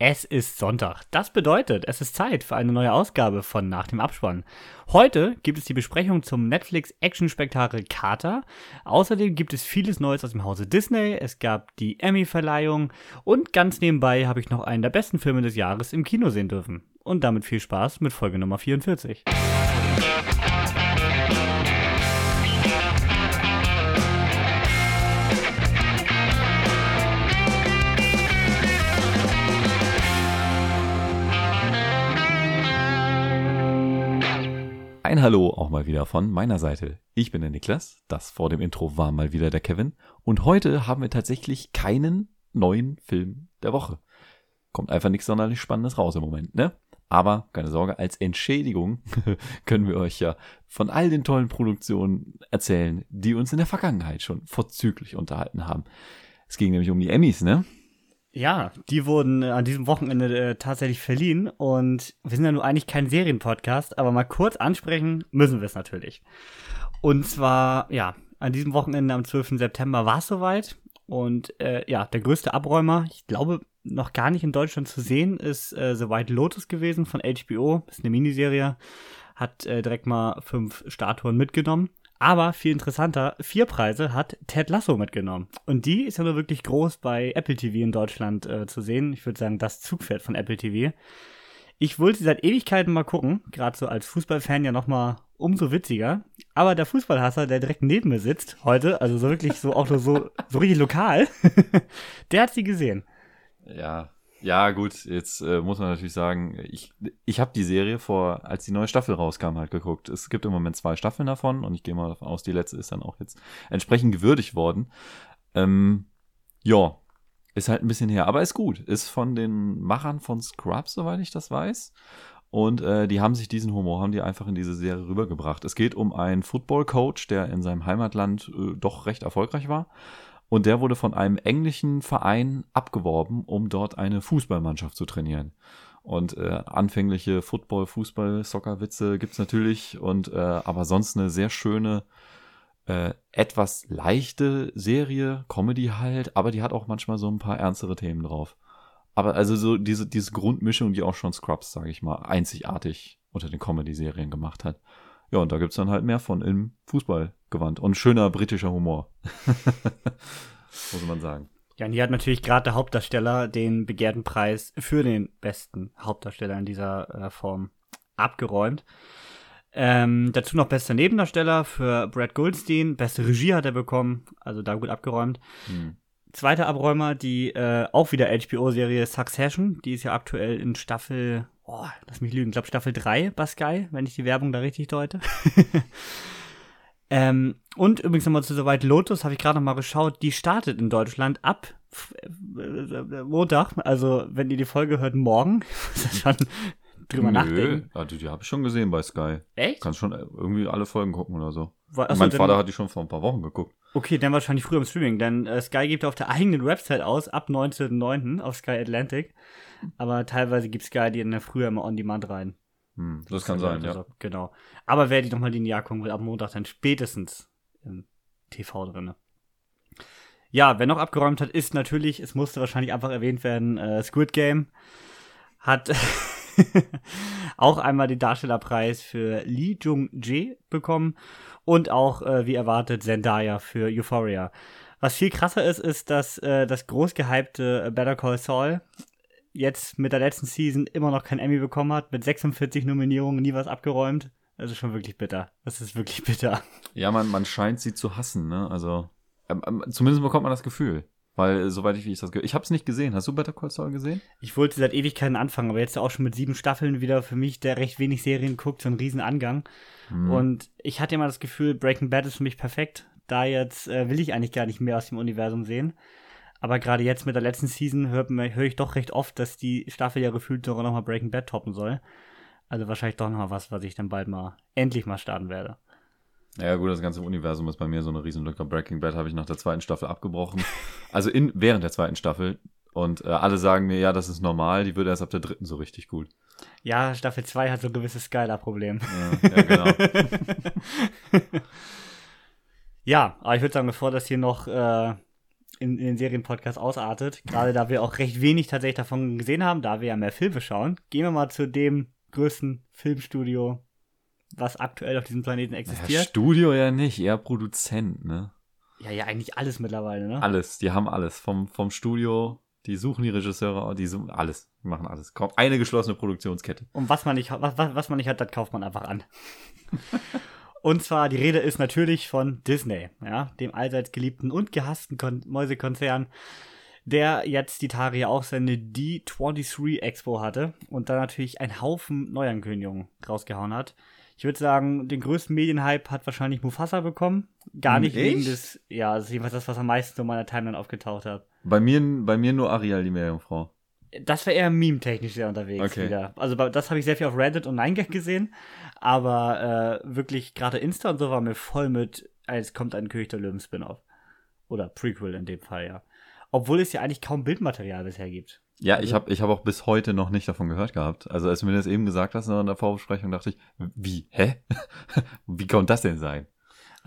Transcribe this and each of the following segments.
Es ist Sonntag. Das bedeutet, es ist Zeit für eine neue Ausgabe von Nach dem Abspann. Heute gibt es die Besprechung zum Netflix-Action-Spektakel Carter. Außerdem gibt es vieles Neues aus dem Hause Disney. Es gab die Emmy-Verleihung und ganz nebenbei habe ich noch einen der besten Filme des Jahres im Kino sehen dürfen. Und damit viel Spaß mit Folge Nummer 44. Ein Hallo auch mal wieder von meiner Seite. Ich bin der Niklas, das vor dem Intro war mal wieder der Kevin und heute haben wir tatsächlich keinen neuen Film der Woche. Kommt einfach nichts sonderlich Spannendes raus im Moment, ne? Aber keine Sorge, als Entschädigung können wir euch ja von all den tollen Produktionen erzählen, die uns in der Vergangenheit schon vorzüglich unterhalten haben. Es ging nämlich um die Emmys, ne? Ja, die wurden äh, an diesem Wochenende äh, tatsächlich verliehen und wir sind ja nur eigentlich kein Serienpodcast, aber mal kurz ansprechen müssen wir es natürlich. Und zwar, ja, an diesem Wochenende am 12. September war es soweit und äh, ja, der größte Abräumer, ich glaube noch gar nicht in Deutschland zu sehen, ist äh, The White Lotus gewesen von HBO, ist eine Miniserie, hat äh, direkt mal fünf Statuen mitgenommen. Aber viel interessanter, vier Preise hat Ted Lasso mitgenommen. Und die ist ja nur wirklich groß bei Apple TV in Deutschland äh, zu sehen. Ich würde sagen, das Zugpferd von Apple TV. Ich wollte sie seit Ewigkeiten mal gucken, gerade so als Fußballfan ja noch mal umso witziger. Aber der Fußballhasser, der direkt neben mir sitzt heute, also so wirklich so auch nur so, so richtig lokal, der hat sie gesehen. Ja, ja, gut, jetzt äh, muss man natürlich sagen, ich, ich habe die Serie vor, als die neue Staffel rauskam, halt geguckt. Es gibt im Moment zwei Staffeln davon und ich gehe mal davon aus, die letzte ist dann auch jetzt entsprechend gewürdigt worden. Ähm, ja, ist halt ein bisschen her, aber ist gut. Ist von den Machern von Scrubs, soweit ich das weiß. Und äh, die haben sich diesen Humor, haben die einfach in diese Serie rübergebracht. Es geht um einen Football-Coach, der in seinem Heimatland äh, doch recht erfolgreich war und der wurde von einem englischen Verein abgeworben, um dort eine Fußballmannschaft zu trainieren. Und äh, anfängliche Football, Fußball, Soccer-Witze gibt's natürlich, und äh, aber sonst eine sehr schöne, äh, etwas leichte Serie, Comedy halt, aber die hat auch manchmal so ein paar ernstere Themen drauf. Aber also so diese, diese Grundmischung, die auch schon Scrubs, sage ich mal, einzigartig unter den Comedy-Serien gemacht hat. Ja, und da gibt's dann halt mehr von im Fußballgewand. Und schöner britischer Humor. Muss man sagen. Ja, und hier hat natürlich gerade der Hauptdarsteller den begehrten Preis für den besten Hauptdarsteller in dieser äh, Form abgeräumt. Ähm, dazu noch bester Nebendarsteller für Brad Goldstein. Beste Regie hat er bekommen, also da gut abgeräumt. Hm. Zweiter Abräumer, die äh, auch wieder HBO-Serie Succession. Die ist ja aktuell in Staffel oh, lass mich lügen, ich glaube Staffel 3 bei Sky, wenn ich die Werbung da richtig deute. ähm, und übrigens nochmal zu Soweit Lotus, habe ich gerade nochmal geschaut, die startet in Deutschland ab äh, Montag, also wenn ihr die Folge hört, morgen. schon drüber Nö, nachdenken. Ja, die, habe ich schon gesehen bei Sky. Echt? Kannst schon irgendwie alle Folgen gucken oder so. Achso, mein Vater hat die schon vor ein paar Wochen geguckt. Okay, dann wahrscheinlich früher im Streaming, denn äh, Sky gibt auf der eigenen Website aus, ab 19.09. auf Sky Atlantic. Aber teilweise gibt Sky die in der früher immer on demand rein. Hm, das, das kann sein, ja. So, genau. Aber wer die nochmal linear gucken will, ab Montag dann spätestens im TV drinne. Ja, wer noch abgeräumt hat, ist natürlich, es musste wahrscheinlich einfach erwähnt werden, äh, Squid Game hat auch einmal den Darstellerpreis für Lee Jung-jae bekommen und auch, äh, wie erwartet, Zendaya für Euphoria. Was viel krasser ist, ist, dass äh, das großgehypte Better Call Saul jetzt mit der letzten Season immer noch kein Emmy bekommen hat, mit 46 Nominierungen nie was abgeräumt. Das ist schon wirklich bitter. Das ist wirklich bitter. Ja, man, man scheint sie zu hassen, ne? Also, ähm, ähm zumindest bekommt man das Gefühl. Weil, soweit ich, wie ich das Ich habe es nicht gesehen. Hast du Better Call Saul gesehen? Ich wollte seit Ewigkeiten anfangen, aber jetzt auch schon mit sieben Staffeln wieder für mich, der recht wenig Serien guckt, so ein Riesenangang. Hm. Und ich hatte immer das Gefühl, Breaking Bad ist für mich perfekt. Da jetzt äh, will ich eigentlich gar nicht mehr aus dem Universum sehen. Aber gerade jetzt mit der letzten Season höre hör ich doch recht oft, dass die Staffel ja gefühlt sogar nochmal Breaking Bad toppen soll. Also wahrscheinlich doch nochmal was, was ich dann bald mal endlich mal starten werde. Ja, gut, das ganze Universum ist bei mir so eine Riesenlücke. Breaking Bad habe ich nach der zweiten Staffel abgebrochen. Also in, während der zweiten Staffel. Und äh, alle sagen mir, ja, das ist normal, die wird erst ab der dritten so richtig gut. Ja, Staffel 2 hat so ein gewisses Skylar-Problem. Ja, ja, genau. ja, aber ich würde sagen, bevor das hier noch äh, in, in den Serienpodcast ausartet. Gerade da wir auch recht wenig tatsächlich davon gesehen haben, da wir ja mehr Filme schauen. Gehen wir mal zu dem größten Filmstudio, was aktuell auf diesem Planeten Ja, existiert. Studio ja nicht, eher Produzent, ne? Ja, ja, eigentlich alles mittlerweile, ne? Alles, die haben alles. Vom, vom Studio, die suchen die Regisseure, die suchen alles, die machen alles. Eine geschlossene Produktionskette. Und was man nicht, was was man nicht hat, das kauft man einfach an. und zwar, die Rede ist natürlich von Disney, ja, dem allseits geliebten und gehassten Kon Mäusekonzern, der jetzt die Tage ja auch seine D23 Expo hatte und da natürlich einen Haufen Neuankündigungen rausgehauen hat. Ich würde sagen, den größten Medienhype hat wahrscheinlich Mufasa bekommen. Gar Hm, nicht wegen echt? des, ja, das ist jedenfalls das, was am meisten so in meiner Timeline aufgetaucht hat. Bei mir, bei mir nur Ariel, die Meerjungfrau. Das war eher meme-technisch sehr unterwegs Okay. wieder. Also das habe ich sehr viel auf Reddit und 9gag gesehen, aber äh, wirklich gerade Insta und so war mir voll mit, es kommt ein König der Löwen Spin-off. Oder Prequel in dem Fall, ja. Obwohl es ja eigentlich kaum Bildmaterial bisher gibt. Ja, ich Also- habe ich hab auch bis heute noch nicht davon gehört gehabt. Also als du mir das eben gesagt hast in der Vorbesprechung, dachte ich, wie, hä? wie konnte das denn sein?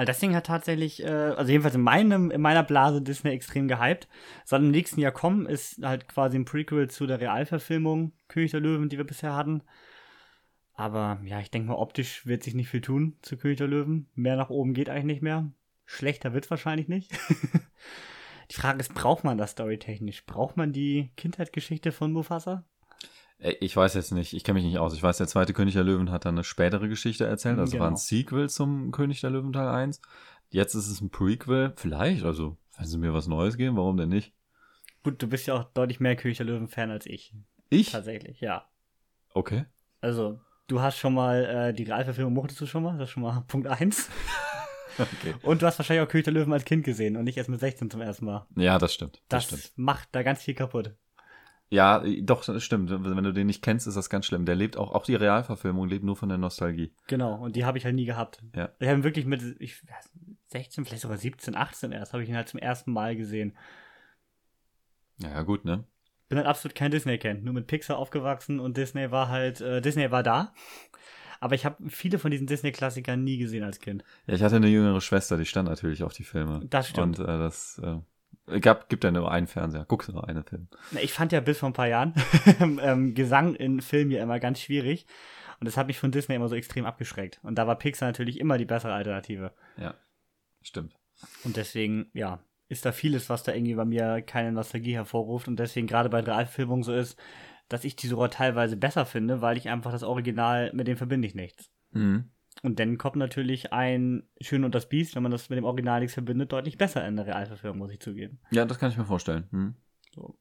Also das Ding hat tatsächlich, äh, also jedenfalls in, meinem, in meiner Blase Disney extrem gehypt. Soll im nächsten Jahr kommen, ist halt quasi ein Prequel zu der Realverfilmung König der Löwen, die wir bisher hatten. Aber ja, ich denke mal, optisch wird sich nicht viel tun zu König der Löwen. Mehr nach oben geht eigentlich nicht mehr. Schlechter wird's wahrscheinlich nicht. die Frage ist, braucht man das storytechnisch? Braucht man die Kindheitsgeschichte von Mufasa? Ey, Ich weiß jetzt nicht, ich kenne mich nicht aus. Ich weiß, der zweite König der Löwen hat dann eine spätere Geschichte erzählt. Also war ein Genau. Sequel zum König der Löwen Teil 1. Jetzt ist es ein Prequel. Vielleicht, also, wenn sie mir was Neues geben, warum denn nicht? Gut, du bist ja auch deutlich mehr König der Löwen-Fan als ich. Ich? Tatsächlich, ja. Okay. Also, du hast schon mal äh, die Realverfilmung, mochtest du schon mal? Das ist schon mal Punkt 1. okay. Und du hast wahrscheinlich auch König der Löwen als Kind gesehen und nicht erst mit 16 zum ersten Mal. Ja, das stimmt. Das, Das, stimmt. macht da ganz viel kaputt. Ja, doch, das stimmt. Wenn du den nicht kennst, ist das ganz schlimm. Der lebt auch, auch die Realverfilmung lebt nur von der Nostalgie. Genau, und die habe ich halt nie gehabt. Ja. Ich habe ihn wirklich mit ich, weiß, 16, vielleicht sogar 17, 18 erst, habe ich ihn halt zum ersten Mal gesehen. Ja, ja, gut, ne? Bin halt absolut kein Disney-Fan, nur mit Pixar aufgewachsen und Disney war halt, äh, Disney war da. Aber ich habe viele von diesen Disney-Klassikern nie gesehen als Kind. Ja, ich hatte eine jüngere Schwester, die stand natürlich auf die Filme. Das stimmt. Und äh, das äh, gab, gibt ja nur einen Fernseher. Guckst du nur einen Film. Ich fand ja bis vor ein paar Jahren ähm, Gesang in Filmen ja immer ganz schwierig. Und das hat mich von Disney immer so extrem abgeschreckt. Und da war Pixar natürlich immer die bessere Alternative. Ja, stimmt. Und deswegen, ja, ist da vieles, was da irgendwie bei mir keine Nostalgie hervorruft. Und deswegen gerade bei Realverfilmungen so ist, dass ich die sogar teilweise besser finde, weil ich einfach das Original, mit dem verbinde ich nichts. Mhm. Und dann kommt natürlich ein Schön und das Biest, wenn man das mit dem Original nichts verbindet, deutlich besser in der Realverfilmung, muss ich zugeben. Ja, das kann ich mir vorstellen. Mhm. So,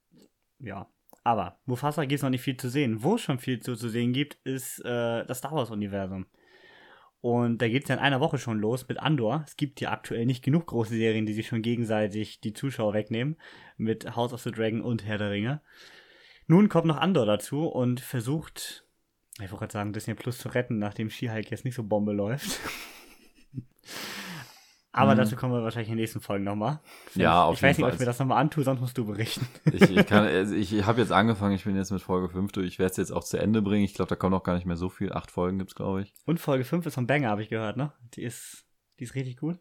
ja. Aber Mufasa gibt es noch nicht viel zu sehen. Wo es schon viel zu, zu sehen gibt, ist äh, das Star Wars-Universum. Und da geht es ja in einer Woche schon los mit Andor. Es gibt ja aktuell nicht genug große Serien, die sich schon gegenseitig die Zuschauer wegnehmen. Mit House of the Dragon und Herr der Ringe. Nun kommt noch Andor dazu und versucht, ich wollte gerade sagen, Disney Plus zu retten, nachdem She-Hulk jetzt nicht so Bombe läuft. Aber Mhm. dazu kommen wir wahrscheinlich in den nächsten Folgen nochmal. Ja, auf Ich weiß jeden nicht, ob Fall. ich mir das nochmal antue, sonst musst du berichten. Ich, ich, kann, also ich habe jetzt angefangen, ich bin jetzt mit Folge 5 durch. Ich werde es jetzt auch zu Ende bringen. Ich glaube, da kommt auch gar nicht mehr so viel. Acht Folgen gibt's, glaube ich. Und Folge 5 ist von Banger, habe ich gehört, ne? Die ist, die ist richtig gut.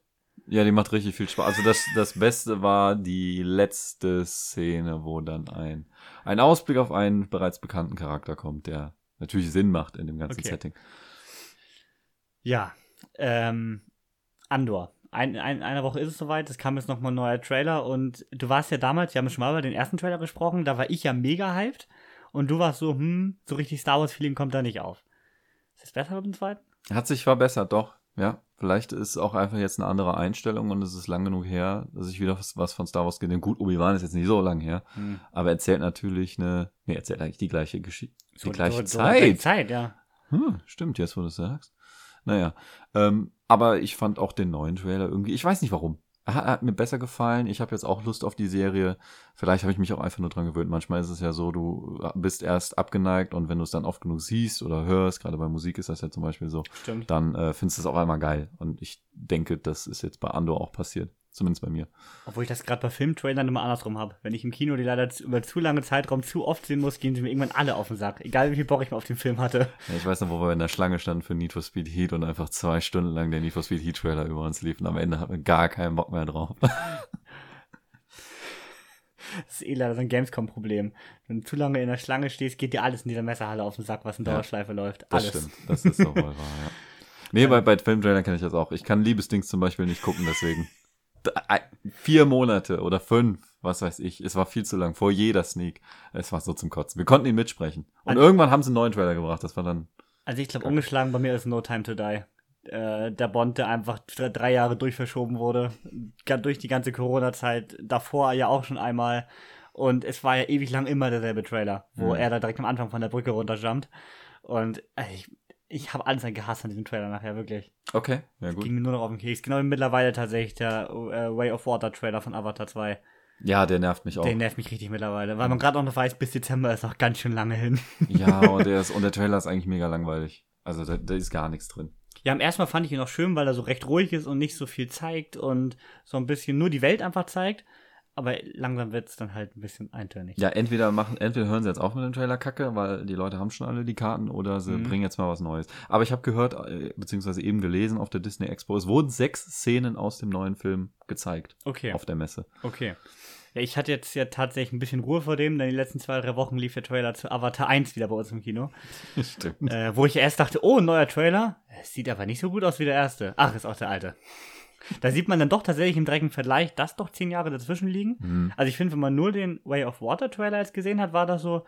Ja, die macht richtig viel Spaß. Also das, das Beste war die letzte Szene, wo dann ein, ein Ausblick auf einen bereits bekannten Charakter kommt, der natürlich Sinn macht in dem ganzen Okay. Setting. Ja. Ähm, Andor. Ein, ein, in einer Woche ist es soweit, es kam jetzt nochmal ein neuer Trailer und du warst ja damals, wir haben schon mal über den ersten Trailer gesprochen, da war ich ja mega hyped und du warst so, hm, so richtig Star Wars-Feeling kommt da nicht auf. Ist das besser mit dem zweiten? Hat sich verbessert, doch. Ja, vielleicht ist auch einfach jetzt eine andere Einstellung und es ist lang genug her, dass ich wieder was, was von Star Wars gesehen Gut, Obi-Wan ist jetzt nicht so lang her, Hm. aber erzählt natürlich eine, nee, erzählt eigentlich die gleiche Geschichte, die So- gleiche so- so Zeit. die Zeit, ja. Hm, stimmt, jetzt wo du es sagst. Naja, ähm, aber ich fand auch den neuen Trailer irgendwie, ich weiß nicht warum. Er hat, hat mir besser gefallen. Ich habe jetzt auch Lust auf die Serie. Vielleicht habe ich mich auch einfach nur dran gewöhnt. Manchmal ist es ja so, du bist erst abgeneigt und wenn du es dann oft genug siehst oder hörst, gerade bei Musik ist das ja zum Beispiel so, Stimmt. dann äh, findest du es auf einmal geil. Und ich denke, das ist jetzt bei Andor auch passiert. Zumindest bei mir. Obwohl ich das gerade bei Filmtrailern immer andersrum habe. Wenn ich im Kino die leider über zu lange Zeitraum zu oft sehen muss, gehen sie mir irgendwann alle auf den Sack. Egal wie viel Bock ich mal auf den Film hatte. Ja, ich weiß noch, wo wir in der Schlange standen für Need for Speed Heat und einfach zwei Stunden lang der Need for Speed Heat Trailer über uns lief und am Ende hatten wir gar keinen Bock mehr drauf. Das ist eh leider so ein Gamescom-Problem. Wenn du zu lange in der Schlange stehst, geht dir alles in dieser Messerhalle auf den Sack, was in Ja, Dauerschleife läuft. Das Alles. stimmt, das ist doch wohl wahr, ja. Nee, bei, bei Filmtrailern kenne ich das auch. Ich kann Liebesdings zum Beispiel nicht gucken, deswegen. Vier Monate oder fünf, was weiß ich. Es war viel zu lang, vor jeder Sneak. Es war so zum Kotzen. Wir konnten ihn mitsprechen. Und Also- irgendwann haben sie einen neuen Trailer gebracht. Das war dann. Also ich glaube, ungeschlagen bei mir ist No Time to Die. Äh, der Bond, der einfach dr- drei Jahre durchverschoben wurde. Durch die ganze Corona-Zeit. Davor ja auch schon einmal. Und es war ja ewig lang immer derselbe Trailer, wo Mhm. er da direkt am Anfang von der Brücke runterjumpt. Und ich, ich habe alles gehasst an diesem Trailer nachher, wirklich. Okay, ja gut. Ging mir nur noch auf den Keks. Genau wie mittlerweile tatsächlich der äh, Way of Water Trailer von Avatar 2. Ja, der nervt mich auch. Der nervt mich richtig mittlerweile, weil man gerade auch noch weiß, bis Dezember ist noch ganz schön lange hin. Ja, und der, ist, und der Trailer ist eigentlich mega langweilig. Also da, da ist gar nichts drin. Ja, am ersten Mal fand ich ihn noch schön, weil er so recht ruhig ist und nicht so viel zeigt und so ein bisschen nur die Welt einfach zeigt. Aber langsam wird es dann halt ein bisschen eintönig. Ja, entweder machen, entweder hören sie jetzt auf mit dem Trailer Kacke, weil die Leute haben schon alle die Karten, oder sie Mhm. bringen jetzt mal was Neues. Aber ich habe gehört, äh, beziehungsweise eben gelesen auf der Disney Expo, es wurden sechs Szenen aus dem neuen Film gezeigt Okay, auf der Messe. okay. Ja, ich hatte jetzt ja tatsächlich ein bisschen Ruhe vor dem, denn die letzten zwei, drei Wochen lief der Trailer zu Avatar 1 wieder bei uns im Kino. Stimmt. Äh, wo ich erst dachte, oh, ein neuer Trailer. Es sieht aber nicht so gut aus wie der erste. Ach, ist auch der alte. Da sieht man dann doch tatsächlich im direkten Vergleich, dass doch zehn Jahre dazwischen liegen. Mhm. Also ich finde, wenn man nur den Way of Water Trailer jetzt gesehen hat, war das so,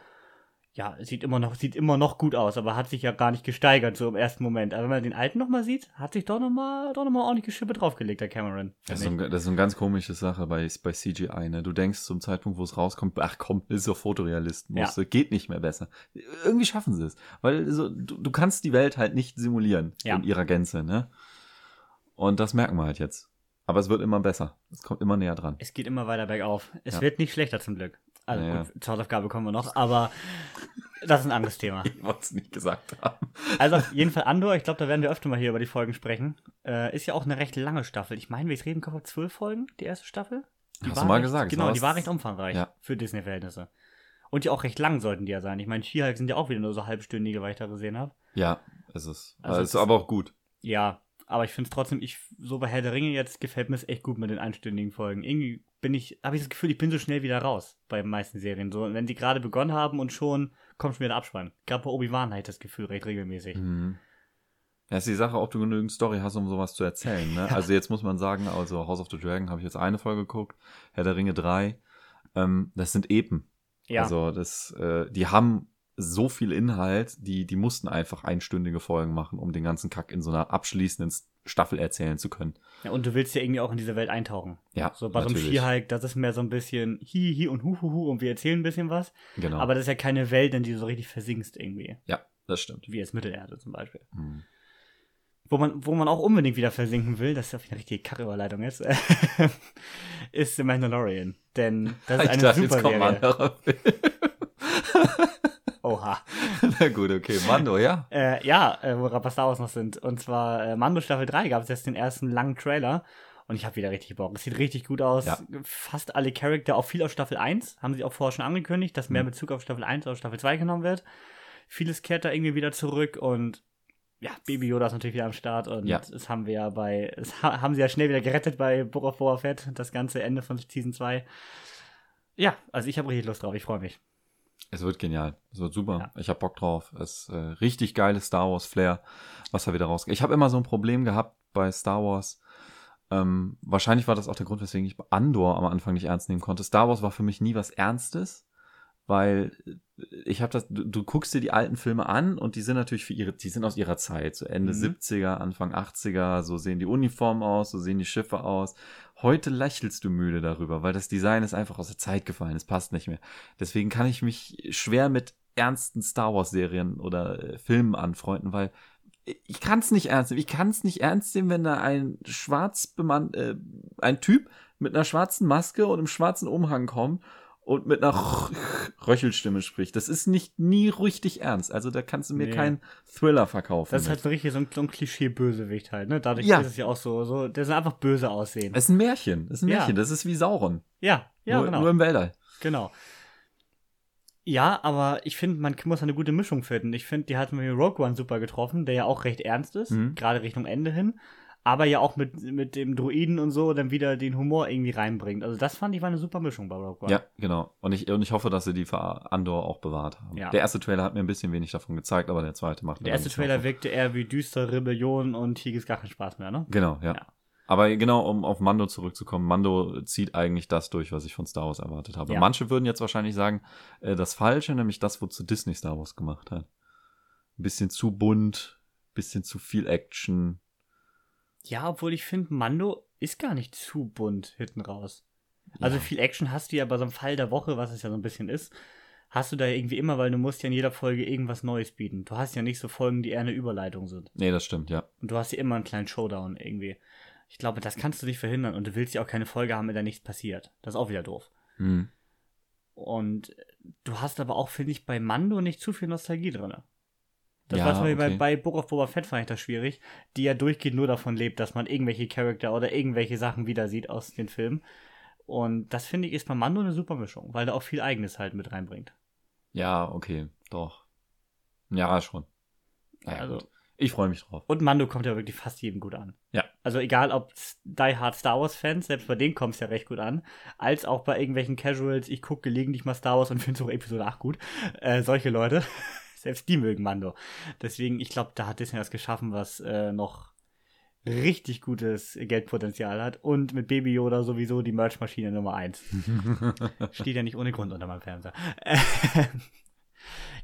ja, sieht immer noch, sieht immer noch gut aus, aber hat sich ja gar nicht gesteigert, so im ersten Moment. Aber wenn man den alten nochmal sieht, hat sich doch nochmal, doch nochmal ordentliche Schippe draufgelegt, der Cameron. Das ist, so ein, das ist so eine ganz komische Sache bei, bei CGI. Ne? Du denkst zum Zeitpunkt, wo es rauskommt, ach komm, ist doch Fotorealist, muss, geht nicht mehr besser. Irgendwie schaffen sie es, weil so, du, du kannst die Welt halt nicht simulieren Ja. in ihrer Gänze. Ne? Und das merken wir halt jetzt. Aber es wird immer besser. Es kommt immer näher dran. Es geht immer weiter bergauf. Es Ja. wird nicht schlechter zum Glück. Also Ja, gut, zur Hausaufgabe kommen wir noch, aber das ist ein anderes Thema. Ich wollte es nicht gesagt haben. Also auf jeden Fall Andor, ich glaube, da werden wir öfter mal hier über die Folgen sprechen. Äh, ist ja auch eine recht lange Staffel. Ich meine, wie ich reden habe, zwölf Folgen, die erste Staffel. Die Hast du mal recht, gesagt, Genau, die war recht umfangreich Ja. für Disney-Verhältnisse. Und die auch recht lang sollten die ja sein. Ich meine, She-Hulk sind ja auch wieder nur so halbstündige, weil ich da gesehen habe. Ja, ist es. Also Also es ist ist- aber auch gut. Ja, aber ich finde es trotzdem, ich, so bei Herr der Ringe jetzt gefällt mir es echt gut mit den einstündigen Folgen. Irgendwie bin ich, habe ich das Gefühl, ich bin so schnell wieder raus bei den meisten Serien. So, wenn sie gerade begonnen haben und schon kommt schon wieder der Abspann. Gerade bei Obi-Wan hatte ich das Gefühl recht regelmäßig. Mhm. Ja, ist die Sache, ob du genügend Story hast, um sowas zu erzählen. Ne? Also jetzt muss man sagen, also House of the Dragon habe ich jetzt eine Folge geguckt, Herr der Ringe 3. Ähm, das sind Epen. Ja, Also das, äh, die haben so viel Inhalt, die, die mussten einfach einstündige Folgen machen, um den ganzen Kack in so einer abschließenden Staffel erzählen zu können. ja, und du willst ja irgendwie auch in diese Welt eintauchen. Ja, So bei so einem natürlich. Skihike, das ist mehr so ein bisschen hi, hi und hu, hu, hu und wir erzählen ein bisschen was. Genau. Aber das ist ja keine Welt, in die du so richtig versinkst irgendwie. ja, das stimmt. Wie jetzt Mittelerde zum Beispiel. Mhm. Wo man, wo man auch unbedingt wieder versinken will, das ist ja eine richtige Kacke-Überleitung jetzt, ist The Mandalorian. Denn das ist eine ich dachte, super jetzt kommt Serie. Oha. Na gut, okay. Mando, ja. Äh, ja, äh, wo wir bei Star Wars noch sind. Und zwar äh, Mando Staffel 3 gab es jetzt den ersten langen Trailer. Und ich habe wieder richtig Bock. Es sieht richtig gut aus. Ja. Fast alle Charakter, auch viel aus Staffel 1, haben sie auch vorher schon angekündigt, dass mehr Mhm. Bezug auf Staffel 1 aus Staffel 2 genommen wird. Vieles kehrt da irgendwie wieder zurück und ja, Baby Yoda ist natürlich wieder am Start und Ja. das haben wir ja bei, das ha haben sie ja schnell wieder gerettet bei Book of Boba Fett, das ganze Ende von Season 2. Ja, also ich habe richtig Lust drauf, ich freue mich. Es wird genial. Es wird super. Ich hab Bock drauf. Es ist äh, richtig geiles Star Wars Flair, was da wieder rausgeht. Ich habe immer so ein Problem gehabt bei Star Wars. Ähm, wahrscheinlich war das auch der Grund, weswegen ich Andor am Anfang nicht ernst nehmen konnte. Star Wars war für mich nie was Ernstes, weil ich habe das, du, du guckst dir die alten Filme an und die sind natürlich für ihre, die sind aus ihrer Zeit, so Ende Mhm. 70er, Anfang 80er, so sehen die Uniformen aus, so sehen die Schiffe aus. Heute lächelst du müde darüber, weil das Design ist einfach aus der Zeit gefallen, es passt nicht mehr. Deswegen kann ich mich schwer mit ernsten Star Wars Serien oder äh, Filmen anfreunden, weil ich kann es nicht ernst nehmen. Ich kann es nicht ernst nehmen, wenn da ein schwarz bemannt, äh, ein Typ mit einer schwarzen Maske und einem schwarzen Umhang kommt und mit einer Röchelstimme spricht. Das ist nicht nie richtig ernst. Also da kannst du mir Nee. keinen Thriller verkaufen. Das ist mit. halt so richtig so ein, so ein Klischee-Bösewicht halt, ne? Dadurch Ja. ist es ja auch so, so, der soll einfach böse aussehen. Es ist ein Märchen. Es ist ein Ja. Märchen. Das ist wie Sauron. ja, ja, nur, genau. nur im Weltall. Genau. Ja, aber ich finde, man muss eine gute Mischung finden. Ich finde, die hat mir Rogue One super getroffen, der ja auch recht ernst ist, Mhm. gerade Richtung Ende hin. Aber ja auch mit, mit dem Druiden und so dann wieder den Humor irgendwie reinbringt. Also das fand ich war eine super Mischung bei Rogue One. Ja, genau. Und ich, und ich hoffe, dass sie die für Andor auch bewahrt haben. Ja. Der erste Trailer hat mir ein bisschen wenig davon gezeigt, aber der zweite macht mir Der erste Trailer Hoffnung. wirkte eher wie düstere Rebellion und hier gibt's gar keinen Spaß mehr, ne? Genau, ja. Ja. Aber genau, um auf Mando zurückzukommen, Mando zieht eigentlich das durch, was ich von Star Wars erwartet habe. Ja. Manche würden jetzt wahrscheinlich sagen, äh, das Falsche, nämlich das, wozu Disney Star Wars gemacht hat. Ein bisschen zu bunt, bisschen zu viel Action. Ja, obwohl ich finde, Mando ist gar nicht zu bunt hinten raus. Also Ja. viel Action hast du ja bei so einem Fall der Woche, was es ja so ein bisschen ist, hast du da irgendwie immer, weil du musst ja in jeder Folge irgendwas Neues bieten. Du hast ja nicht so Folgen, die eher eine Überleitung sind. Nee, das stimmt, ja. Und du hast ja immer einen kleinen Showdown irgendwie. Ich glaube, das kannst du nicht verhindern und du willst ja auch keine Folge haben, in der nichts passiert. Das ist auch wieder doof. Hm. Und du hast aber auch, finde ich, bei Mando nicht zu viel Nostalgie drin. Das Ja, war zum Beispiel okay. bei, bei Book of Boba Fett fand ich das schwierig, die ja durchgehend nur davon lebt, dass man irgendwelche Charakter oder irgendwelche Sachen wieder sieht aus den Filmen. Und das finde ich ist bei Mando eine super Mischung, weil er auch viel Eigenes halt mit reinbringt. Ja, okay, doch. Ja, schon. Naja, Also- gut. Ich freue mich drauf. Und Mando kommt ja wirklich fast jedem gut an. Ja. Also egal ob Die Hard Star Wars Fans, selbst bei denen kommt es ja recht gut an, als auch bei irgendwelchen Casuals, ich gucke gelegentlich mal Star Wars und finde auch Episode 8 gut. Äh, solche Leute, selbst die mögen Mando. Deswegen, ich glaube, da hat Disney was geschaffen, was äh, noch richtig gutes Geldpotenzial hat. Und mit Baby Yoda sowieso die Merchmaschine Nummer 1. Steht ja nicht ohne Grund unter meinem Fernseher.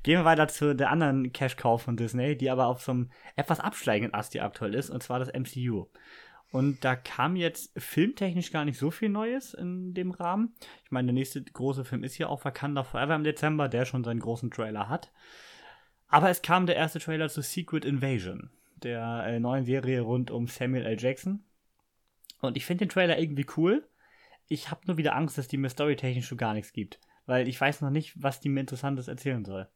Gehen wir weiter zu der anderen Cash-Cow von Disney, die aber auf so einem etwas absteigenden Ast hier aktuell ist, und zwar das MCU. Und da kam jetzt filmtechnisch gar nicht so viel Neues in dem Rahmen. Ich meine, der nächste große Film ist ja auch Wakanda Forever im Dezember, der schon seinen großen Trailer hat. Aber es kam der erste Trailer zu Secret Invasion, der äh, neuen Serie rund um Samuel L. Jackson. Und ich finde den Trailer irgendwie cool. Ich habe nur wieder Angst, dass die mir storytechnisch schon gar nichts gibt. Weil ich weiß noch nicht, was die mir Interessantes erzählen soll.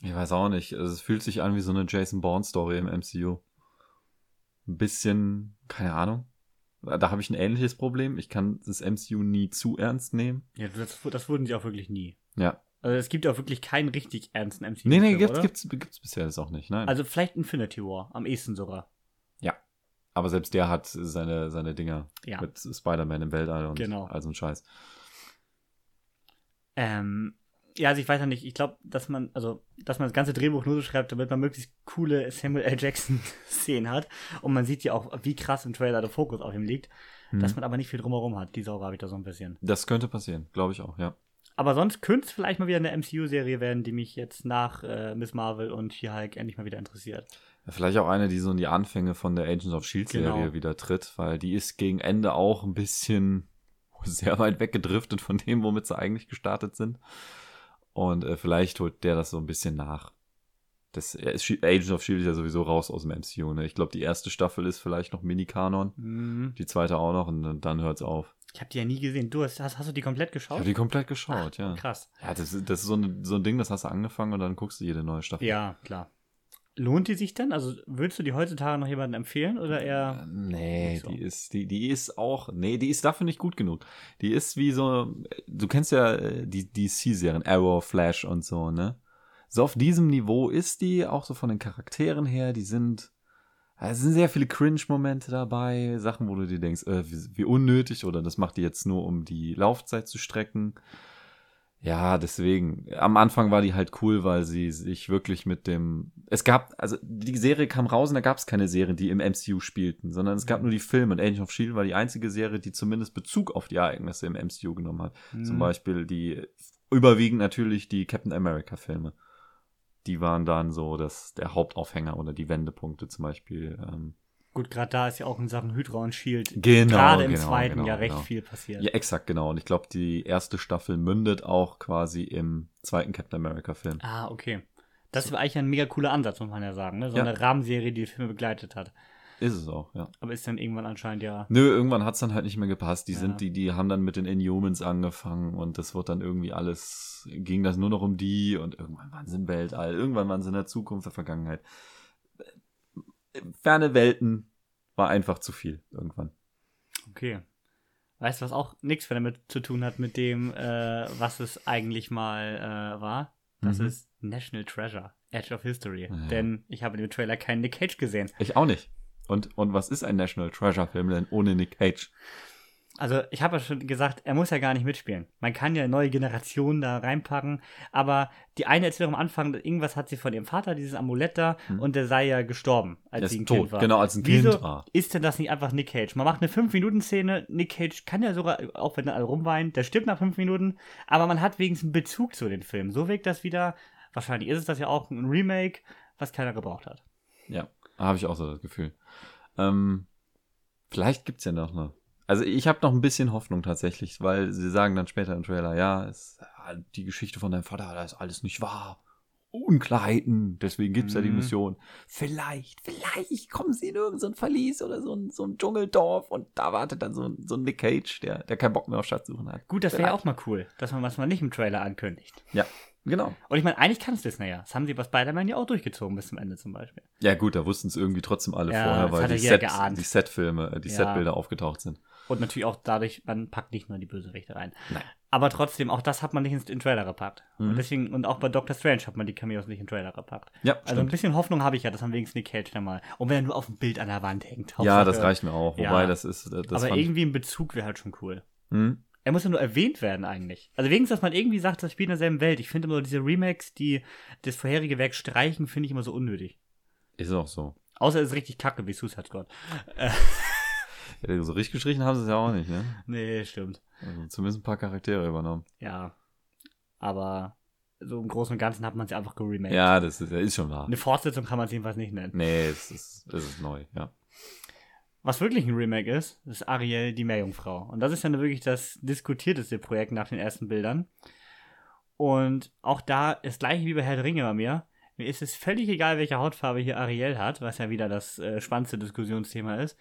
Ich weiß auch nicht. Also, es fühlt sich an wie so eine Jason Bourne-Story im MCU. Ein bisschen, keine Ahnung. Da da habe ich ein ähnliches Problem. Ich kann das MCU nie zu ernst nehmen. Ja, das, das wurden sie auch wirklich nie. Ja. Also es gibt ja auch wirklich keinen richtig ernsten MCU. Nee, nee, Film, gibt's, oder? gibt's, gibt's bisher das auch nicht. Nein. Also vielleicht Infinity War, am ehesten sogar. Aber selbst der hat seine, seine Dinger Ja. mit Spider-Man im Weltall und Genau. all so ein Scheiß. Ähm, ja, also ich weiß ja nicht, ich glaube, dass man, also, dass man das ganze Drehbuch nur so schreibt, damit man möglichst coole Samuel L. Jackson-Szenen hat. Und man sieht ja auch, wie krass im Trailer der Fokus auf ihm liegt. Hm. Dass man aber nicht viel drumherum hat. Die Sorge habe ich da so ein bisschen. Das könnte passieren, glaube ich auch, ja. Aber sonst könnte es vielleicht mal wieder eine MCU-Serie werden, die mich jetzt nach äh, Miss Marvel und She-Hulk endlich mal wieder interessiert. Ja, Vielleicht auch eine, die so in die Anfänge von der Agents of Shield-Serie Genau. Wieder tritt, weil die ist gegen Ende auch ein bisschen sehr weit weggedriftet von dem, womit sie eigentlich gestartet sind. Und äh, vielleicht holt der das so ein bisschen nach. Das äh, Agents of Shield ist ja sowieso raus aus dem MCU. Ne? Ich glaube, die erste Staffel ist vielleicht noch Mini-Kanon, Mhm. die zweite auch noch und dann hört's auf. Ich habe die ja nie gesehen. Du hast, hast, hast du die komplett Ich geschaut? habe die komplett geschaut, ja. Krass. Ja, das, ist- das ist so, eine, so ein Ding, das hast du angefangen und dann guckst du jede neue Staffel. Ja, klar. Lohnt die sich denn? Also würdest du die heutzutage noch jemandem empfehlen oder eher? Nee, Nicht so. die ist, die, die ist auch, nee, die ist dafür nicht gut genug. Die ist wie so, du kennst ja äh, die DC-Serien, Arrow, Flash und so, ne? So auf diesem Niveau ist die, auch so von den Charakteren her, die sind, es sind sehr viele Cringe-Momente dabei, Sachen, wo du dir denkst, äh, wie, wie unnötig oder das macht die jetzt nur, um die Laufzeit zu strecken. Ja, deswegen. Am Anfang war die halt cool, weil sie sich wirklich mit dem. Es gab, also die Serie kam raus und da gab es keine Serien, die im MCU spielten, sondern es gab nur die Filme und Agent of Shield war die einzige Serie, die zumindest Bezug auf die Ereignisse im MCU genommen hat. Hm. Zum Beispiel die überwiegend natürlich die Captain America Filme. Die waren dann so das, der Hauptaufhänger oder die Wendepunkte zum Beispiel. Ähm, Gut, gerade da ist ja auch in Sachen Hydra und Shield Genau, gerade im genau, zweiten genau, ja recht genau. viel passiert. ja, exakt, genau. Und ich glaube, die erste Staffel mündet auch quasi im zweiten Captain America Film. Ah, okay. Das war eigentlich ein mega cooler Ansatz, muss man ja sagen. Ne? So Ja. eine Rahmenserie, die die Filme begleitet hat. Ist es auch, ja. Aber ist dann irgendwann anscheinend ja. Nö, irgendwann hat's dann halt nicht mehr gepasst. Die Ja. sind, die, die haben dann mit den Inhumans angefangen und das wird dann irgendwie alles, ging das nur noch um die und irgendwann waren sie im Weltall, irgendwann waren sie in der Zukunft, der Vergangenheit. Ferne Welten war einfach zu viel irgendwann. Okay. Weißt du, was auch nichts damit zu tun hat mit dem, äh, was es eigentlich mal äh, war? Das Mhm. ist National Treasure, Edge of History. Ja. Denn ich habe in dem Trailer keinen Nick Cage gesehen. Ich auch nicht. Und, und was ist ein National Treasure Film denn ohne Nick Cage? Also, ich habe ja schon gesagt, er muss ja gar nicht mitspielen. Man kann ja neue Generationen da reinpacken, aber die eine erzählt am Anfang, irgendwas hat sie von ihrem Vater, dieses Amulett da, Hm. und der sei ja gestorben, als Der sie ein tot, Kind war. genau, als ein Wieso Kind war. ist denn das nicht einfach Nick Cage? Man macht eine 5-Minuten-Szene, Nick Cage kann ja sogar, auch wenn er alle rumweinen, der stirbt nach 5 Minuten, aber man hat wenigstens einen Bezug zu den Filmen. So wirkt das wieder, wahrscheinlich ist es das ja auch ein Remake, was keiner gebraucht hat. Ja, habe ich auch so das Gefühl. Ähm, vielleicht gibt's ja noch eine. Also ich habe noch ein bisschen Hoffnung tatsächlich, weil sie sagen dann später im Trailer, ja, es, ja, die Geschichte von deinem Vater, das ist alles nicht wahr. Unklarheiten, deswegen gibt's ja die Mhm. Mission. Vielleicht, vielleicht kommen sie in irgendein so Verlies oder so ein, so ein Dschungeldorf und da wartet dann so ein, so ein Nick Cage, der, der keinen Bock mehr auf Schatzsuchen hat. Gut, das wäre ja auch mal cool, dass man was man nicht im Trailer ankündigt. Ja, genau. Und ich meine, eigentlich kann es Disney ja. Das haben sie bei Spider-Man ja auch durchgezogen bis zum Ende zum Beispiel. Ja gut, da wussten es irgendwie trotzdem alle Ja, vorher, weil ja die, Set, geahnt. die Setfilme, äh, die Ja. Setbilder aufgetaucht sind. Und natürlich auch dadurch, man packt nicht nur die Bösewichte rein. Nein. Aber trotzdem, auch das hat man nicht ins in den Trailer gepackt. Mhm. Und deswegen, und auch bei Doctor Strange hat man die Cameos nicht in den Trailer gepackt. Ja, Also ein stimmt. bisschen Hoffnung habe ich ja, dass man wenigstens Nick Cage dann mal. Und wenn er nur auf dem Bild an der Wand hängt. Ja, Hauptsache- das reicht mir auch. Ja. Wobei, das ist, äh, das aber fand ich- irgendwie ein Bezug wäre halt schon cool. Hm? Er muss ja nur erwähnt werden eigentlich. Also wenigstens, dass man irgendwie sagt, das spielt in derselben Welt. Ich finde immer so diese Remakes, die das vorherige Werk streichen, finde ich immer so unnötig. Ist auch so. Außer es ist richtig kacke wie Suicide Squad. Ja, so richtig gestrichen haben sie es ja auch nicht, ne? Nee, stimmt. Also zumindest ein paar Charaktere übernommen. Ja. Aber so im Großen und Ganzen hat man es einfach geremaked. Ja, das ist, ist schon wahr. Eine Fortsetzung kann man es jedenfalls nicht nennen. Nee, es ist, es ist neu, ja. Was wirklich ein Remake ist, ist Ariel, die Meerjungfrau. Und das ist ja nur wirklich das diskutierteste Projekt nach den ersten Bildern. Und auch da ist gleich wie bei Herr der Ringe bei mir. Mir ist es völlig egal, welche Hautfarbe hier Ariel hat, was ja wieder das äh, spannendste Diskussionsthema ist.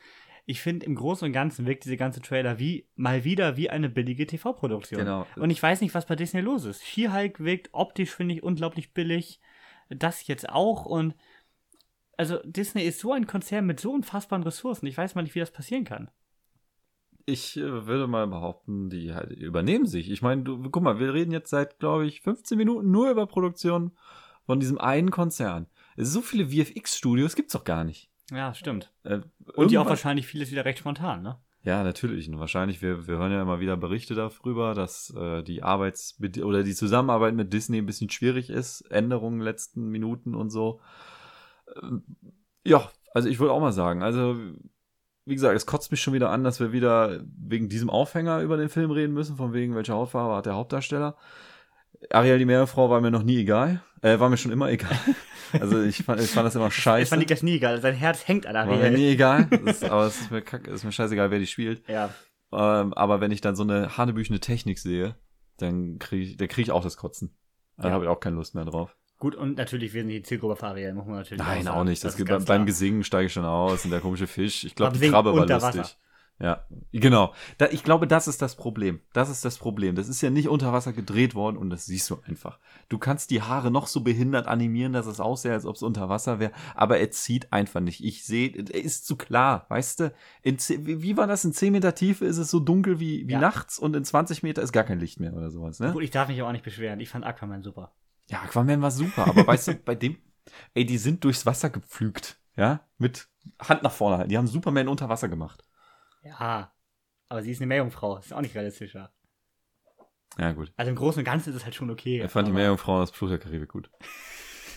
Ich finde, im Großen und Ganzen wirkt diese ganze Trailer wie mal wieder wie eine billige TV-Produktion. Genau. Und ich weiß nicht, was bei Disney los ist. She-Hulk wirkt optisch, finde ich, unglaublich billig. Das jetzt auch. Und also Disney ist so ein Konzern mit so unfassbaren Ressourcen. Ich weiß mal nicht, wie das passieren kann. Ich äh, würde mal behaupten, die halt übernehmen sich. Ich meine, du, guck mal, wir reden jetzt seit, glaube ich, 15 Minuten nur über Produktion von diesem einen Konzern. So viele VFX-Studios gibt's doch gar nicht. Ja, stimmt. Äh, Und die auch wahrscheinlich vieles wieder recht spontan, ne? Ja, natürlich. Und wahrscheinlich, wir, wir hören ja immer wieder Berichte darüber, dass äh, die Arbeits- oder die Zusammenarbeit mit Disney ein bisschen schwierig ist. Änderungen letzten Minuten und so. Ja, also ich würde auch mal sagen, also wie gesagt, es kotzt mich schon wieder an, dass wir wieder wegen diesem Aufhänger über den Film reden müssen, von wegen welcher Hautfarbe hat der Hauptdarsteller. Ariel die Meerjungfrau war mir noch nie egal. Äh, war mir schon immer egal. Also ich fand, ich fand das immer scheiße. Ich fand das nie egal. Sein Herz hängt an war mir Ariel. nie egal. Ist, aber es ist mir, kack, ist mir scheißegal, wer die spielt. Ja. Ähm, aber wenn ich dann so eine hanebüchene Technik sehe, dann kriege ich, dann krieg ich auch das Kotzen. Da Ja. habe ich auch keine Lust mehr drauf. Gut, und natürlich, wir sind die Zielgruppe für Ariel, muss man natürlich Nein, sagen. auch nicht. Das ganz beim klar. Gesingen steige ich schon aus und der komische Fisch. Ich glaube, die Krabbe war lustig. Wasser. Ja, genau. Da, ich glaube, das ist das Problem. Das ist das Problem. Das ist ja nicht unter Wasser gedreht worden und das siehst du einfach. Du kannst die Haare noch so behindert animieren, dass es aussieht, als ob es unter Wasser wäre, aber er zieht einfach nicht. Ich sehe, er ist zu klar, weißt du? In, wie war das? In 10 Meter Tiefe ist es so dunkel wie, wie Ja. nachts und in 20 Meter ist gar kein Licht mehr oder sowas, ne? Gut, ich darf mich aber auch nicht beschweren. Ich fand Aquaman super. Ja, Aquaman war super, aber weißt du, bei dem, ey, die sind durchs Wasser gepflügt, ja, mit Hand nach vorne. Die haben Superman unter Wasser gemacht. Ja. Aber sie ist eine Meerjungfrau. Ist auch nicht realistischer. Ja, gut. Also im Großen und Ganzen ist es halt schon okay. Ich fand die Meerjungfrau aus Fluch der Karibik gut.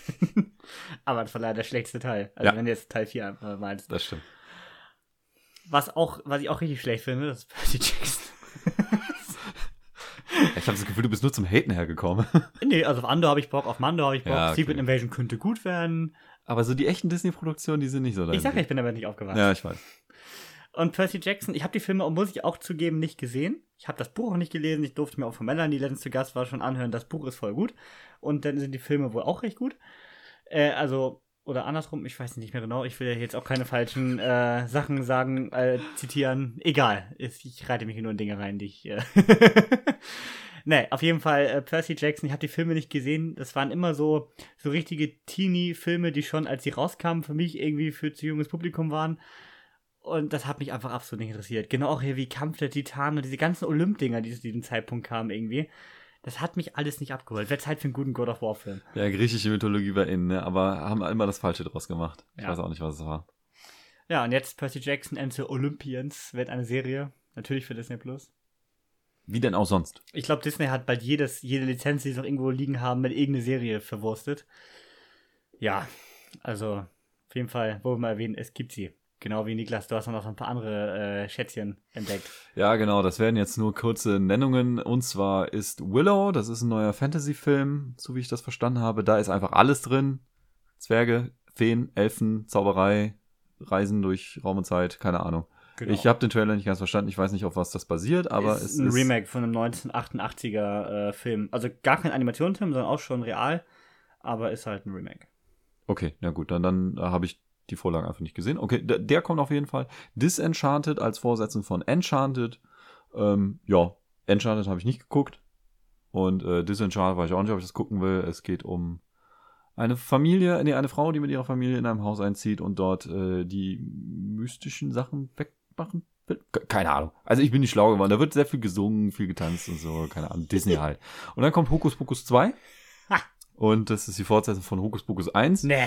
aber das war leider der schlechteste Teil. Also Ja. wenn du jetzt Teil 4 einfach meinst. Das stimmt. Was auch, was ich auch richtig schlecht finde, das ist Percy Jackson. Ich habe das Gefühl, du bist nur zum Haten hergekommen. nee, also auf Andor habe ich Bock, auf Mando habe ich Bock. Ja, okay. Secret Invasion könnte gut werden. Aber so die echten Disney-Produktionen, die sind nicht so dein Ich sag ja, ich bin damit nicht aufgewachsen. Ja, ich weiß. Und Percy Jackson, ich habe die Filme, muss ich auch zugeben, nicht gesehen. Ich habe das Buch auch nicht gelesen. Ich durfte mir auch von Melanie, die letztens zu Gast war, schon anhören. Das Buch ist voll gut. Und dann sind die Filme wohl auch recht gut. Äh, also, oder andersrum, ich weiß nicht mehr genau. Ich will ja jetzt auch keine falschen äh, Sachen sagen, äh, zitieren. Egal. Ich reite mich nur in Dinge rein, die ich. Äh nee, auf jeden Fall äh, Percy Jackson. Ich habe die Filme nicht gesehen. Das waren immer so, so richtige Teenie-Filme, die schon, als sie rauskamen, für mich irgendwie für zu junges Publikum waren. Und das hat mich einfach absolut nicht interessiert. Genau auch hier wie Kampf der Titanen und diese ganzen Olymp-Dinger, die zu diesem Zeitpunkt kamen irgendwie. Das hat mich alles nicht abgeholt. Wäre Zeit für einen guten God of War-Film. Ja, griechische Mythologie war in, ne? aber haben immer das Falsche draus gemacht. Ich Ja. weiß auch nicht, was es war. Ja, und jetzt Percy Jackson and the Olympians wird eine Serie. Natürlich für Disney Plus. Wie denn auch sonst? Ich glaube, Disney hat bald jedes, jede Lizenz, die sie noch irgendwo liegen haben, mit irgendeiner Serie verwurstet. Ja, also auf jeden Fall, wo wir mal erwähnen, es gibt sie. Genau wie Niklas, du hast noch ein paar andere äh, Schätzchen entdeckt. Ja, genau, das werden jetzt nur kurze Nennungen. Und zwar ist Willow, das ist ein neuer Fantasy-Film, so wie ich das verstanden habe. Da ist einfach alles drin. Zwerge, Feen, Elfen, Zauberei, Reisen durch Raum und Zeit, keine Ahnung. Genau. Ich habe den Trailer nicht ganz verstanden. Ich weiß nicht, auf was das basiert, aber ist es ein ist Remake von einem 1988er äh, Film. Also gar kein Animationsfilm, sondern auch schon real, aber ist halt ein Remake. Okay, na gut, dann, dann äh, habe ich die Vorlage einfach nicht gesehen. Okay, der, der kommt auf jeden Fall. Disenchanted als Vorsetzung von Enchanted. Ähm, ja, Enchanted habe ich nicht geguckt. Und äh, Disenchanted weiß ich auch nicht, ob ich das gucken will. Es geht um eine Familie, nee, eine Frau, die mit ihrer Familie in einem Haus einzieht und dort äh, die mystischen Sachen wegmachen will. Ke- Keine Ahnung. Also ich bin nicht schlau geworden. Da wird sehr viel gesungen, viel getanzt und so. Keine Ahnung. Disney halt. Und dann kommt Hokus Pokus 2. Ha. Und das ist die Fortsetzung von Hokus Pokus 1. Nee.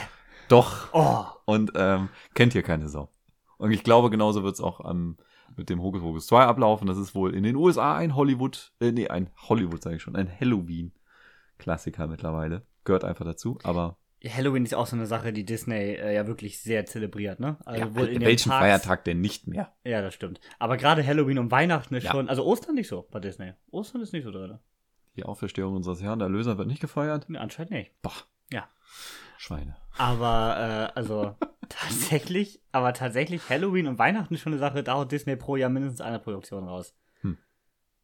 Doch. Oh. Und ähm, kennt hier keine Sau. Und ich glaube, genauso wird es auch ähm, mit dem Hokus Pokus 2 ablaufen. Das ist wohl in den USA ein Hollywood, äh, nee, ein Hollywood sage ich schon, ein Halloween-Klassiker mittlerweile. Gehört einfach dazu, aber Halloween ist auch so eine Sache, die Disney äh, ja wirklich sehr zelebriert, ne? Also ja, wohl in welchen Parks- Feiertag denn nicht mehr? Ja, das stimmt. Aber gerade Halloween und Weihnachten ist Ja. schon, also Ostern nicht so bei Disney. Ostern ist nicht so drin. Die Auferstehung unseres Herrn, der Erlöser, wird nicht gefeiert. Nee, anscheinend nicht. Boah. Ja. Schweine. Aber äh, also tatsächlich, aber tatsächlich Halloween und Weihnachten ist schon eine Sache, da haut Disney pro Jahr mindestens eine Produktion raus.